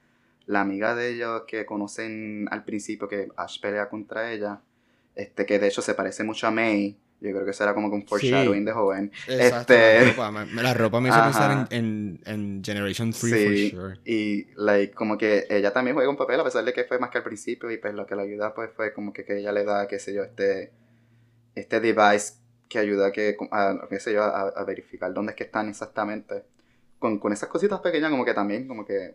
[SPEAKER 1] la amiga de ellos que conocen al principio, que Ash pelea contra ella, este, que de hecho se parece mucho a May. Yo creo que será como que un foreshadowing de joven.
[SPEAKER 2] Exacto,
[SPEAKER 1] este...
[SPEAKER 2] la, ropa, me, la ropa me hizo pensar en, en, Generation 3 sí, for sure.
[SPEAKER 1] Y like, como que ella también juega un papel, a pesar de que fue más que al principio, y pues lo que le ayuda pues fue como que, que ella le da, qué sé yo, este, este device que ayuda a, que, a, qué sé yo, a, verificar dónde es que están exactamente. Con, con esas cositas pequeñas como que también, como que,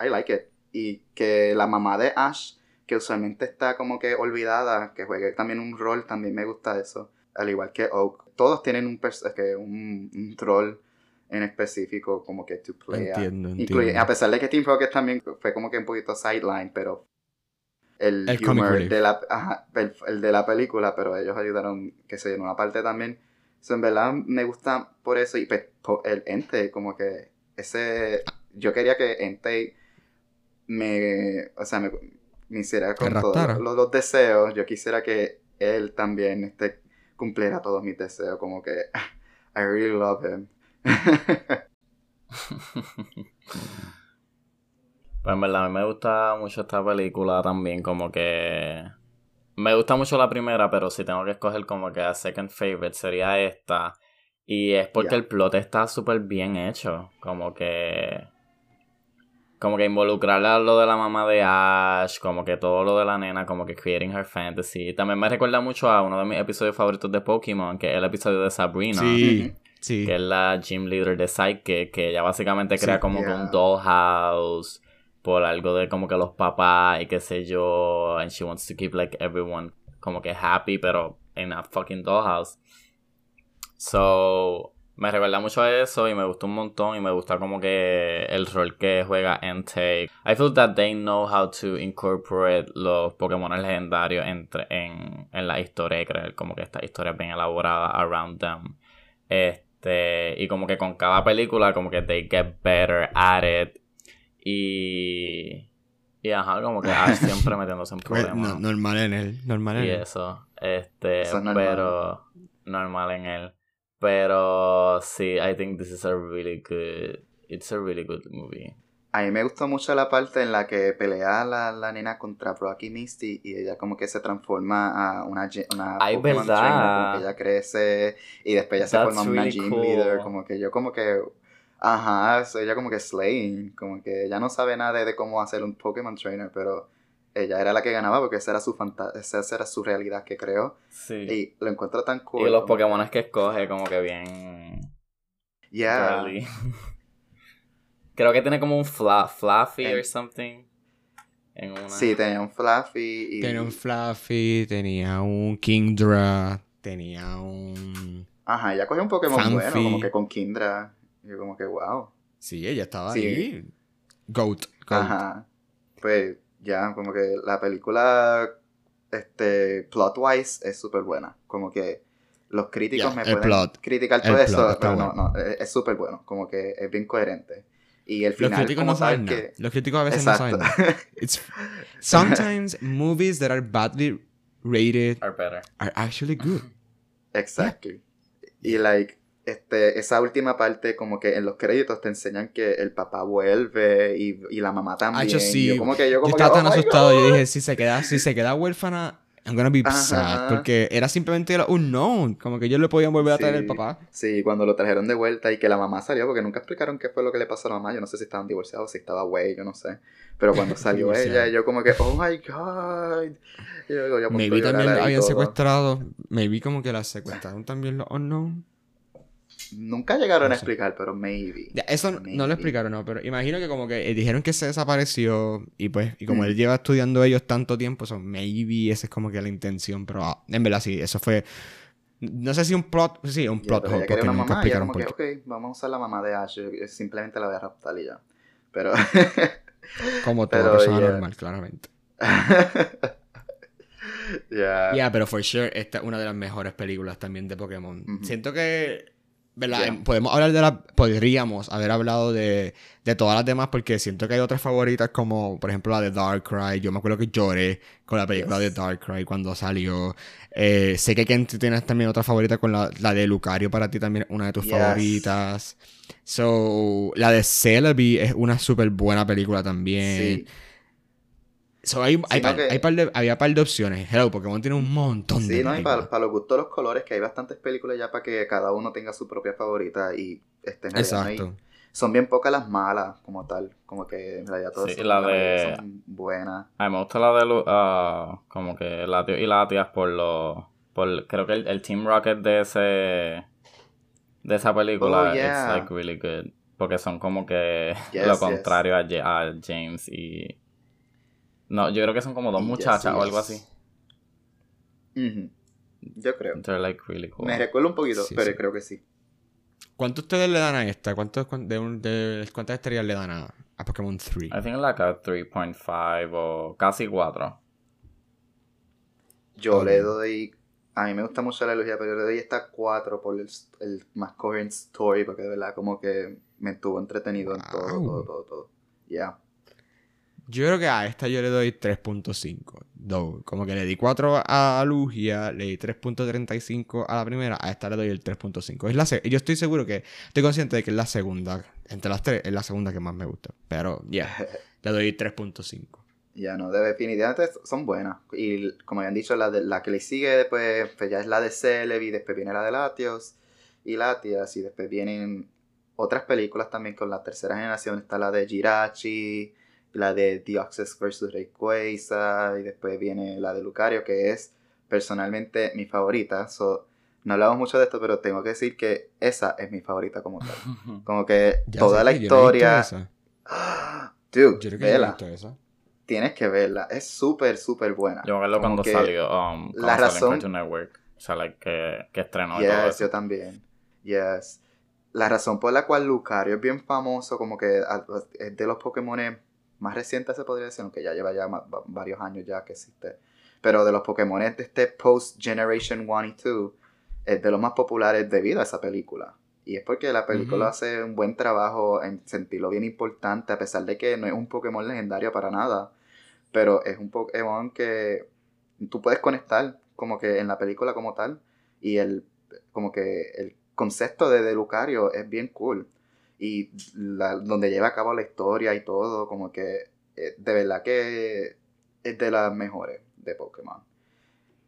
[SPEAKER 1] I like it. Y que la mamá de Ash que usualmente está como que olvidada, que juegue también un rol, también me gusta eso. Al igual que Oak. Todos tienen un, que un, un rol en específico como que to play
[SPEAKER 2] entiendo, entiendo.
[SPEAKER 1] a pesar de que Team Rocket también fue como que un poquito sideline pero el, humor de la ajá, el, de la película pero ellos ayudaron que se en una parte también eso en verdad me gusta por eso y pues, el ente como que ese yo quería que ente me o sea me, me hiciera con todos los, dos deseos, yo quisiera que él también este, cumpliera todos mis deseos, como que I really love him.
[SPEAKER 3] pues en verdad, a mí me gusta mucho esta película también, como que... Me gusta mucho la primera, pero si tengo que escoger como que a second favorite sería esta. Y es porque el plot está súper bien hecho, como que como que involucrarla a lo de la mamá de Ash, como que todo lo de la nena, como que creating her fantasy. También me recuerda mucho a uno de mis episodios favoritos de Pokémon, que es el episodio de Sabrina.
[SPEAKER 2] Sí, sí.
[SPEAKER 3] Que es la gym leader de Psyche, que ella básicamente crea como que un dollhouse por algo de como que los papás y qué sé yo. And she wants to keep like everyone como que happy, pero en a fucking dollhouse. So, me recuerda mucho a eso y me gustó un montón y me gusta como que el rol que juega Entei. I feel that they know how to incorporate los Pokémon legendarios entre, en, en la historia y creer como que esta historia es bien elaborada around them. Este, y como que con cada película como que they get better at it. Y... Y ajá, como que siempre metiéndose en pues, problemas.
[SPEAKER 2] normal en él, normal en él.
[SPEAKER 3] Y eso, este, pero normal en él. Pero sí, I think this is a really good. It's a really good movie.
[SPEAKER 1] A mí me gustó mucho la parte en la que pelea la, la nena contra Brock y Misty y ella como que se transforma a una, una
[SPEAKER 3] Ay, verdad.
[SPEAKER 1] como que ella crece y después ella se forma una gym leader, como que yo como que ajá, ella como que slaying, como que ella no sabe nada de cómo hacer un Pokémon trainer, pero ella era la que ganaba porque esa era su esa era su realidad que creó. Sí. Y lo encuentro tan cool.
[SPEAKER 3] Y los Pokémon que escoge como que bien...
[SPEAKER 1] Yeah.
[SPEAKER 3] Creo que tiene como un Fluffy or something.
[SPEAKER 1] Sí, tenía un Fluffy. Y...
[SPEAKER 2] Tenía un Fluffy, tenía un Kingdra, tenía un...
[SPEAKER 1] Ajá, ella cogió un Pokémon bueno, como que con Kingdra. Y yo como que, wow.
[SPEAKER 2] Sí, ella estaba ahí. Goat. Goat.
[SPEAKER 1] Ajá. Pues ya, como que la película, este, plot-wise, es súper buena. Como que los críticos me pueden criticar todo eso, pero no, no, es súper bueno. Como que es bien coherente. Y el final,
[SPEAKER 2] los críticos no saben nada. Los críticos a veces no saben nada. sometimes movies that are badly rated
[SPEAKER 3] are better.
[SPEAKER 2] Are actually good.
[SPEAKER 1] Exactly. Y like este, esa última parte, como que en los créditos te enseñan que el papá vuelve y, y la mamá también.
[SPEAKER 2] yo sí.
[SPEAKER 1] Yo como que yo como
[SPEAKER 2] estaba tan
[SPEAKER 1] oh
[SPEAKER 2] asustado. Yo dije, si se queda, si se queda huérfana, I'm gonna be sad. Porque era simplemente un no. Como que ellos le podían volver a traer el papá.
[SPEAKER 1] Sí, cuando lo trajeron de vuelta y que la mamá salió, porque nunca explicaron qué fue lo que le pasó a la mamá. Yo no sé si estaban divorciados, si estaba güey, yo no sé. Pero cuando salió ella, yo como que, oh my god. Yo, yo
[SPEAKER 2] Maybe también habían secuestrado. Maybe como que la secuestraron también los unknown.
[SPEAKER 1] Nunca llegaron a explicar, pero maybe.
[SPEAKER 2] eso no lo explicaron, no, pero imagino que como que eh, dijeron que se desapareció y pues, y como mm. él lleva estudiando ellos tanto tiempo, son maybe esa es como que la intención, pero ah, en verdad sí, eso fue... No sé si un plot, sí, un plot hole, porque nunca explicaron
[SPEAKER 1] por qué. ok, vamos a usar la mamá de Ash, simplemente la voy a raptar y ya. Pero...
[SPEAKER 2] como toda persona normal, claramente.
[SPEAKER 1] Yeah.
[SPEAKER 2] Yeah, pero for sure, esta es una de las mejores películas también de Pokémon. Siento que. ¿Verdad?
[SPEAKER 1] Yeah.
[SPEAKER 2] Em, Podemos hablar de la. Podríamos haber hablado de, de todas las demás porque siento que hay otras favoritas como, por ejemplo, la de Darkrai. Yo me acuerdo que lloré con la película
[SPEAKER 1] Yes.
[SPEAKER 2] de Darkrai cuando salió. Eh, sé que Ken tú tienes también otra favorita con la, la de Lucario para ti también, una de tus
[SPEAKER 1] Yes.
[SPEAKER 2] favoritas. So, la de Celebi es una súper buena película también.
[SPEAKER 1] Sí.
[SPEAKER 2] So, hay, hay, par-
[SPEAKER 1] que-
[SPEAKER 2] hay par de, había par de opciones. Hello, Pokémon tiene un montón de
[SPEAKER 1] Sí, no, y
[SPEAKER 2] películas.
[SPEAKER 1] para, los gustos los colores, que hay bastantes películas ya para que cada uno tenga su propia favorita y este, hay-
[SPEAKER 2] Exacto.
[SPEAKER 1] son bien pocas las malas como tal, como que en realidad todas
[SPEAKER 3] Sí,
[SPEAKER 1] son,
[SPEAKER 3] la de-
[SPEAKER 1] son buenas.
[SPEAKER 3] A mí me gusta la de ah, como que Latios y Latias por los por creo que el, el Team Rocket de ese de esa película
[SPEAKER 1] Oh, yeah.
[SPEAKER 3] it's like really good porque son como que
[SPEAKER 1] Yes,
[SPEAKER 3] lo
[SPEAKER 1] yes.
[SPEAKER 3] contrario a, a James y no, yo creo que son como dos
[SPEAKER 1] Y
[SPEAKER 3] muchachas o algo así.
[SPEAKER 1] Yo creo.
[SPEAKER 3] They're like really cool.
[SPEAKER 1] Me recuerdo un poquito,
[SPEAKER 2] Sí,
[SPEAKER 1] pero
[SPEAKER 2] sí.
[SPEAKER 1] creo que sí.
[SPEAKER 2] ¿Cuánto ustedes le dan a esta? ¿Cuántos, cuán- de, un- de- ¿Cuántas estrellas le dan a, a Pokémon 3?
[SPEAKER 3] I think like a 3.5 o casi 4.
[SPEAKER 1] Yo le doy. A mí me gusta mucho la elogía, pero yo le doy esta 4 por el, el más coherent story, porque de verdad como que me estuvo entretenido en todo, todo, todo, todo. Ya.
[SPEAKER 2] Yo creo que a esta yo le doy 3.5. Do- Como que le di 4 a Lugia, le di 3.35 a la primera, a esta le doy el 3.5. Es la se- yo estoy seguro que, estoy consciente de que es la segunda, entre las tres, es la segunda que más me gusta. Pero, ya, le doy 3.5.
[SPEAKER 1] Ya no, de- definitivamente son buenas. Y como habían dicho, la, de, la que le sigue después pues ya es la de Celebi, después viene la de Latios y Latias, y después vienen otras películas también con la tercera generación. Está la de Jirachi, la de Deoxys vs. Rayquaza, y después viene la de Lucario, que es personalmente mi favorita. So, no hablamos mucho de esto, pero tengo que decir que esa es mi favorita como tal. Como que toda
[SPEAKER 2] sé
[SPEAKER 1] la
[SPEAKER 2] que yo no he visto
[SPEAKER 1] historia...
[SPEAKER 2] esa.
[SPEAKER 1] Dude,
[SPEAKER 2] Yo creo que yo no he
[SPEAKER 1] vela.
[SPEAKER 2] visto esa.
[SPEAKER 1] Tienes que verla. Es súper, súper buena.
[SPEAKER 3] Yo me acuerdo cuando
[SPEAKER 1] que
[SPEAKER 3] salió, um, cuando
[SPEAKER 1] la razón-
[SPEAKER 3] Cartoon Network. O sea, like, que, que estrenó y todo
[SPEAKER 1] Yes,
[SPEAKER 3] eso.
[SPEAKER 1] yo también. Yes. La razón por la cual Lucario es bien famoso, como que es de los Pokémon más recientes, se podría decir, aunque ya lleva ya varios años ya que existe. Pero de los Pokémon de este Post Generation 1 y 2, es de los más populares debido a esa película. Y es porque la película hace un buen trabajo en sentirlo bien importante, a pesar de que no es un Pokémon legendario para nada. Pero es un Pokémon que tú puedes conectar como que en la película como tal. Y el como que el concepto de, de Lucario es bien cool. Y donde lleva a cabo la historia y todo, como que eh, de verdad que es de las mejores de Pokémon.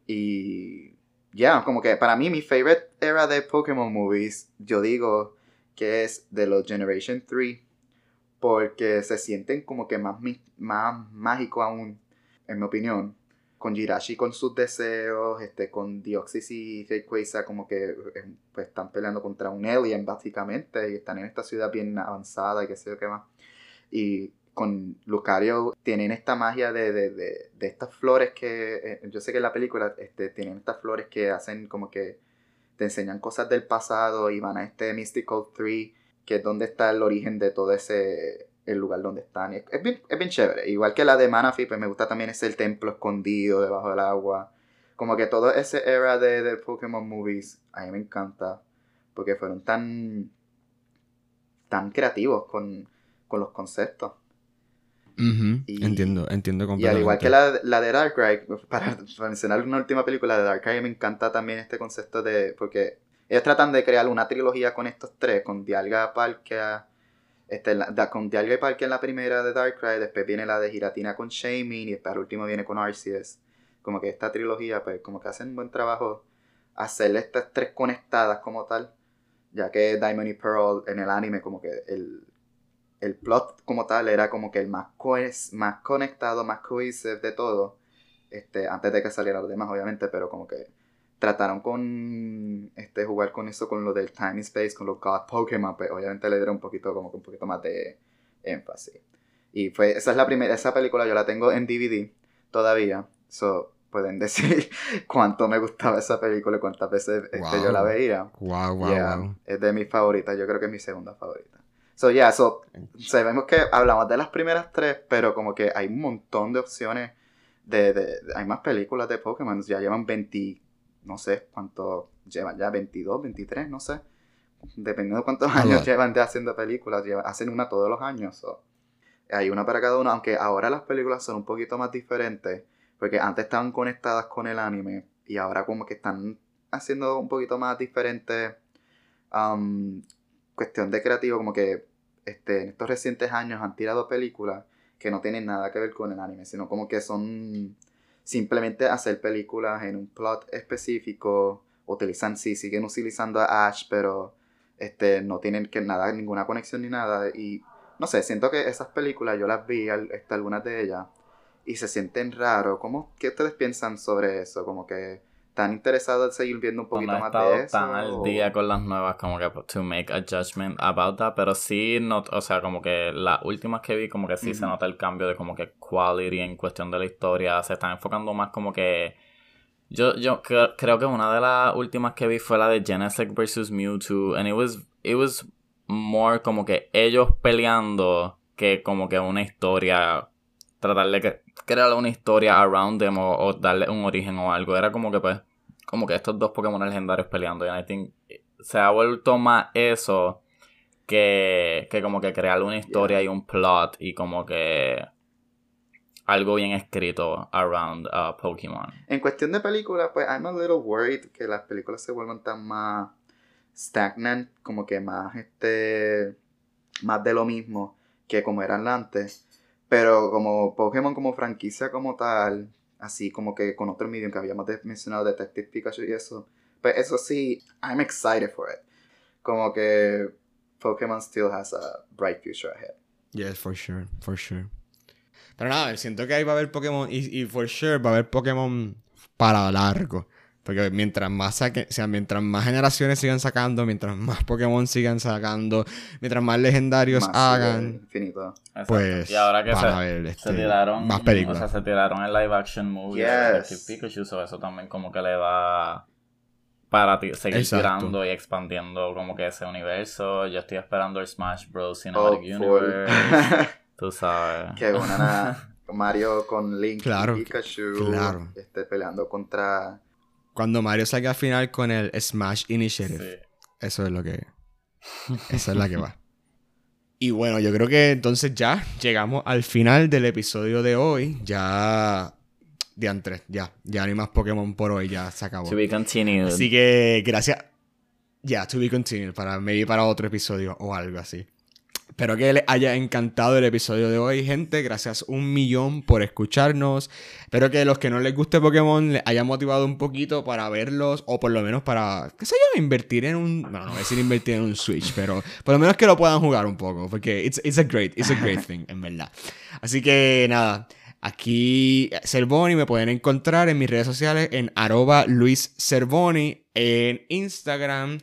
[SPEAKER 1] Y ya, como que para mí mi favorite era de Pokémon movies, yo digo que es de los Generation 3, porque se sienten como que más, más mágico aún, en mi opinión. Con Jirachi con sus deseos, este, con Deoxys y Rayquaza como que eh, pues, están peleando contra un alien básicamente y están en esta ciudad bien avanzada y qué sé yo qué más. Y con Lucario tienen esta magia de, de, de, de estas flores que, eh, yo sé que en la película este, tienen estas flores que hacen como que te enseñan cosas del pasado y van a este Mystical Tree, que es donde está el origen de todo ese, el lugar donde están. Y Es, es bien, es bien chévere. Igual que la de Manaphy, pues me gusta también ese el templo escondido debajo del agua. Como que todo ese era de, de Pokémon movies, a mí me encanta. Porque fueron tan, tan creativos con, con los conceptos. Y-
[SPEAKER 2] Entiendo, entiendo
[SPEAKER 1] Y
[SPEAKER 2] completamente.
[SPEAKER 1] al igual que la, la de Darkrai, para, para mencionar una última película de Darkrai, me encanta también este concepto de. Porque ellos tratan de crear una trilogía con estos tres: con Dialga, Palkia. Este, la- da- con Dialga Palkia en la primera de Darkrai, después viene la de Giratina con Shaming y después al último viene con Arceus. Como que esta trilogía, pues, como que hacen buen trabajo hacerle estas tres conectadas como tal. Ya que Diamond y Pearl en el anime, como que el, el plot como tal era como que el más, cohes- más conectado, más cohesive de todo. Este, antes de que salieran los demás, obviamente, pero como que trataron con este jugar con eso, con lo del time and space, con los God Pokémon, pues obviamente le dieron un poquito, como que un poquito más de énfasis. Y fue, esa es la primera, esa película yo la tengo en DVD todavía. So, pueden decir cuánto me gustaba esa película y cuántas veces este, yo la veía.
[SPEAKER 2] Wow, wow,
[SPEAKER 1] Yeah,
[SPEAKER 2] wow.
[SPEAKER 1] Es de mis favoritas, yo creo que es mi segunda favorita. So, yeah, so, sabemos que hablamos de las primeras tres, pero como que hay un montón de opciones de, de- hay más películas de Pokémon, ya llevan 20, no sé cuánto, llevan ya 22, 23, no sé. Dependiendo de cuántos
[SPEAKER 2] A
[SPEAKER 1] años llevan de haciendo películas, lleva- hacen una todos los años. so. Hay una para cada uno, aunque ahora las películas son un poquito más diferentes, porque antes estaban conectadas con el anime y ahora como que están haciendo un poquito más diferente um, cuestión de creativo, como que este, en estos recientes años han tirado películas que no tienen nada que ver con el anime, sino como que son simplemente hacer películas en un plot específico, utilizan, sí, siguen utilizando a Ash, pero este, no tienen que nada, ninguna conexión ni nada, y no sé, siento que esas películas yo las vi, al- este, algunas de ellas, y se sienten raro, ¿cómo, qué ustedes piensan sobre eso? Como que están interesados en seguir viendo un poquito
[SPEAKER 3] no
[SPEAKER 1] más de eso.
[SPEAKER 3] tan al día con las nuevas como que to make a judgment about that, pero sí, no, o sea, como que las últimas que vi, como que sí se nota el cambio de como que quality en cuestión de la historia, se están enfocando más como que... Yo, yo cre- creo que una de las últimas que vi fue la de Genesect vs Mewtwo, and it was, it was more como que ellos peleando que como que una historia, tratar de que- crear una historia around them o, o darle un origen o algo, era como que pues como que estos dos Pokémon legendarios peleando. Y I think se ha vuelto más eso que, que como que crear una historia y un plot y como que algo bien escrito around uh, Pokémon.
[SPEAKER 1] En cuestión de películas, pues I'm a little worried que las películas se vuelvan tan más stagnant, como que más este más de lo mismo que como eran antes. Pero como Pokémon como franquicia como tal, así como que con otro medium que habíamos mencionado, Detective Pikachu y eso, pues eso sí, I'm excited for it. Como que Pokémon still has a bright future ahead.
[SPEAKER 2] Yes, for sure, for sure. Pero nada, siento que ahí va a haber Pokémon y, y for sure va a haber Pokémon para largo. Porque mientras más saque, o sea, mientras más generaciones sigan sacando, mientras más Pokémon sigan sacando, mientras más legendarios
[SPEAKER 1] Más,
[SPEAKER 2] hagan,
[SPEAKER 1] infinito.
[SPEAKER 2] Pues
[SPEAKER 3] y ahora que
[SPEAKER 2] van
[SPEAKER 3] se,
[SPEAKER 2] a haber
[SPEAKER 3] se
[SPEAKER 2] este,
[SPEAKER 3] tiraron
[SPEAKER 2] más películas.
[SPEAKER 3] O sea, se tiraron el live action movie
[SPEAKER 1] Yes.
[SPEAKER 3] de Pikachu, so eso también como que le da para ti- seguir
[SPEAKER 2] Exacto.
[SPEAKER 3] tirando y expandiendo como que ese universo. Yo estoy esperando el Smash Bros. Cinematic
[SPEAKER 1] Oh.
[SPEAKER 3] Universe. Tú sabes.
[SPEAKER 1] que una na- Mario con Link
[SPEAKER 2] Claro,
[SPEAKER 1] y Pikachu
[SPEAKER 2] claro.
[SPEAKER 1] este, peleando contra
[SPEAKER 2] Cuando Mario salga al final con el Smash Initiative.
[SPEAKER 3] Sí.
[SPEAKER 2] Eso es lo que. Esa es la que va. Y bueno, yo creo que entonces ya llegamos al final del episodio de hoy. Ya. Diantre, ya. Ya no hay más Pokémon por hoy, ya se acabó.
[SPEAKER 3] To be continued.
[SPEAKER 2] Así que gracias. Ya, to be continued. Para, maybe para otro episodio o algo así. Espero que les haya encantado el episodio de hoy, gente. Gracias un millón por escucharnos. Espero que los que no les guste Pokémon les haya motivado un poquito para verlos o por lo menos para, qué sé yo, invertir en un... Bueno, no voy a decir invertir en un Switch, pero por lo menos que lo puedan jugar un poco, porque it's, it's a great, it's a great thing, en verdad. Así que nada, aquí Cervoni me pueden encontrar en mis redes sociales en arroba Luis Cervoni en Instagram.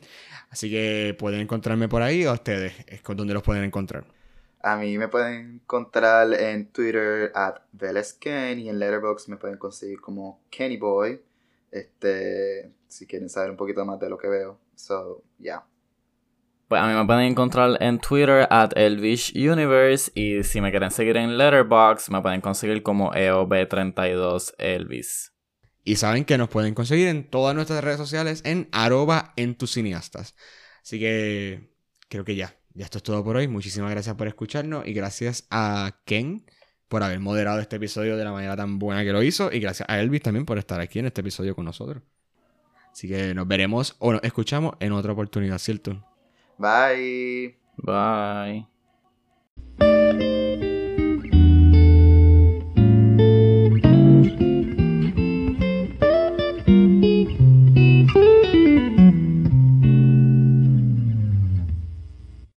[SPEAKER 2] Así que pueden encontrarme por ahí o a ustedes, es con donde los pueden encontrar.
[SPEAKER 1] a mí me pueden encontrar en Twitter at VelezKen y en Letterboxd me pueden conseguir como Kennyboy este si quieren saber un poquito más de lo que veo so yeah
[SPEAKER 3] Pues a mí me pueden encontrar en Twitter at Elvish Universe y si me quieren seguir en Letterboxd me pueden conseguir como E EOB32 Elvis.
[SPEAKER 2] Y saben que nos pueden conseguir en todas nuestras redes sociales en arroba entusiastas. Así que creo que ya. Ya esto es todo por hoy. Muchísimas gracias por escucharnos y gracias a Ken por haber moderado este episodio de la manera tan buena que lo hizo y gracias a Elvis también por estar aquí en este episodio con nosotros. Así que nos veremos o nos escuchamos en otra oportunidad, ¿cierto?
[SPEAKER 1] bye
[SPEAKER 3] Bye.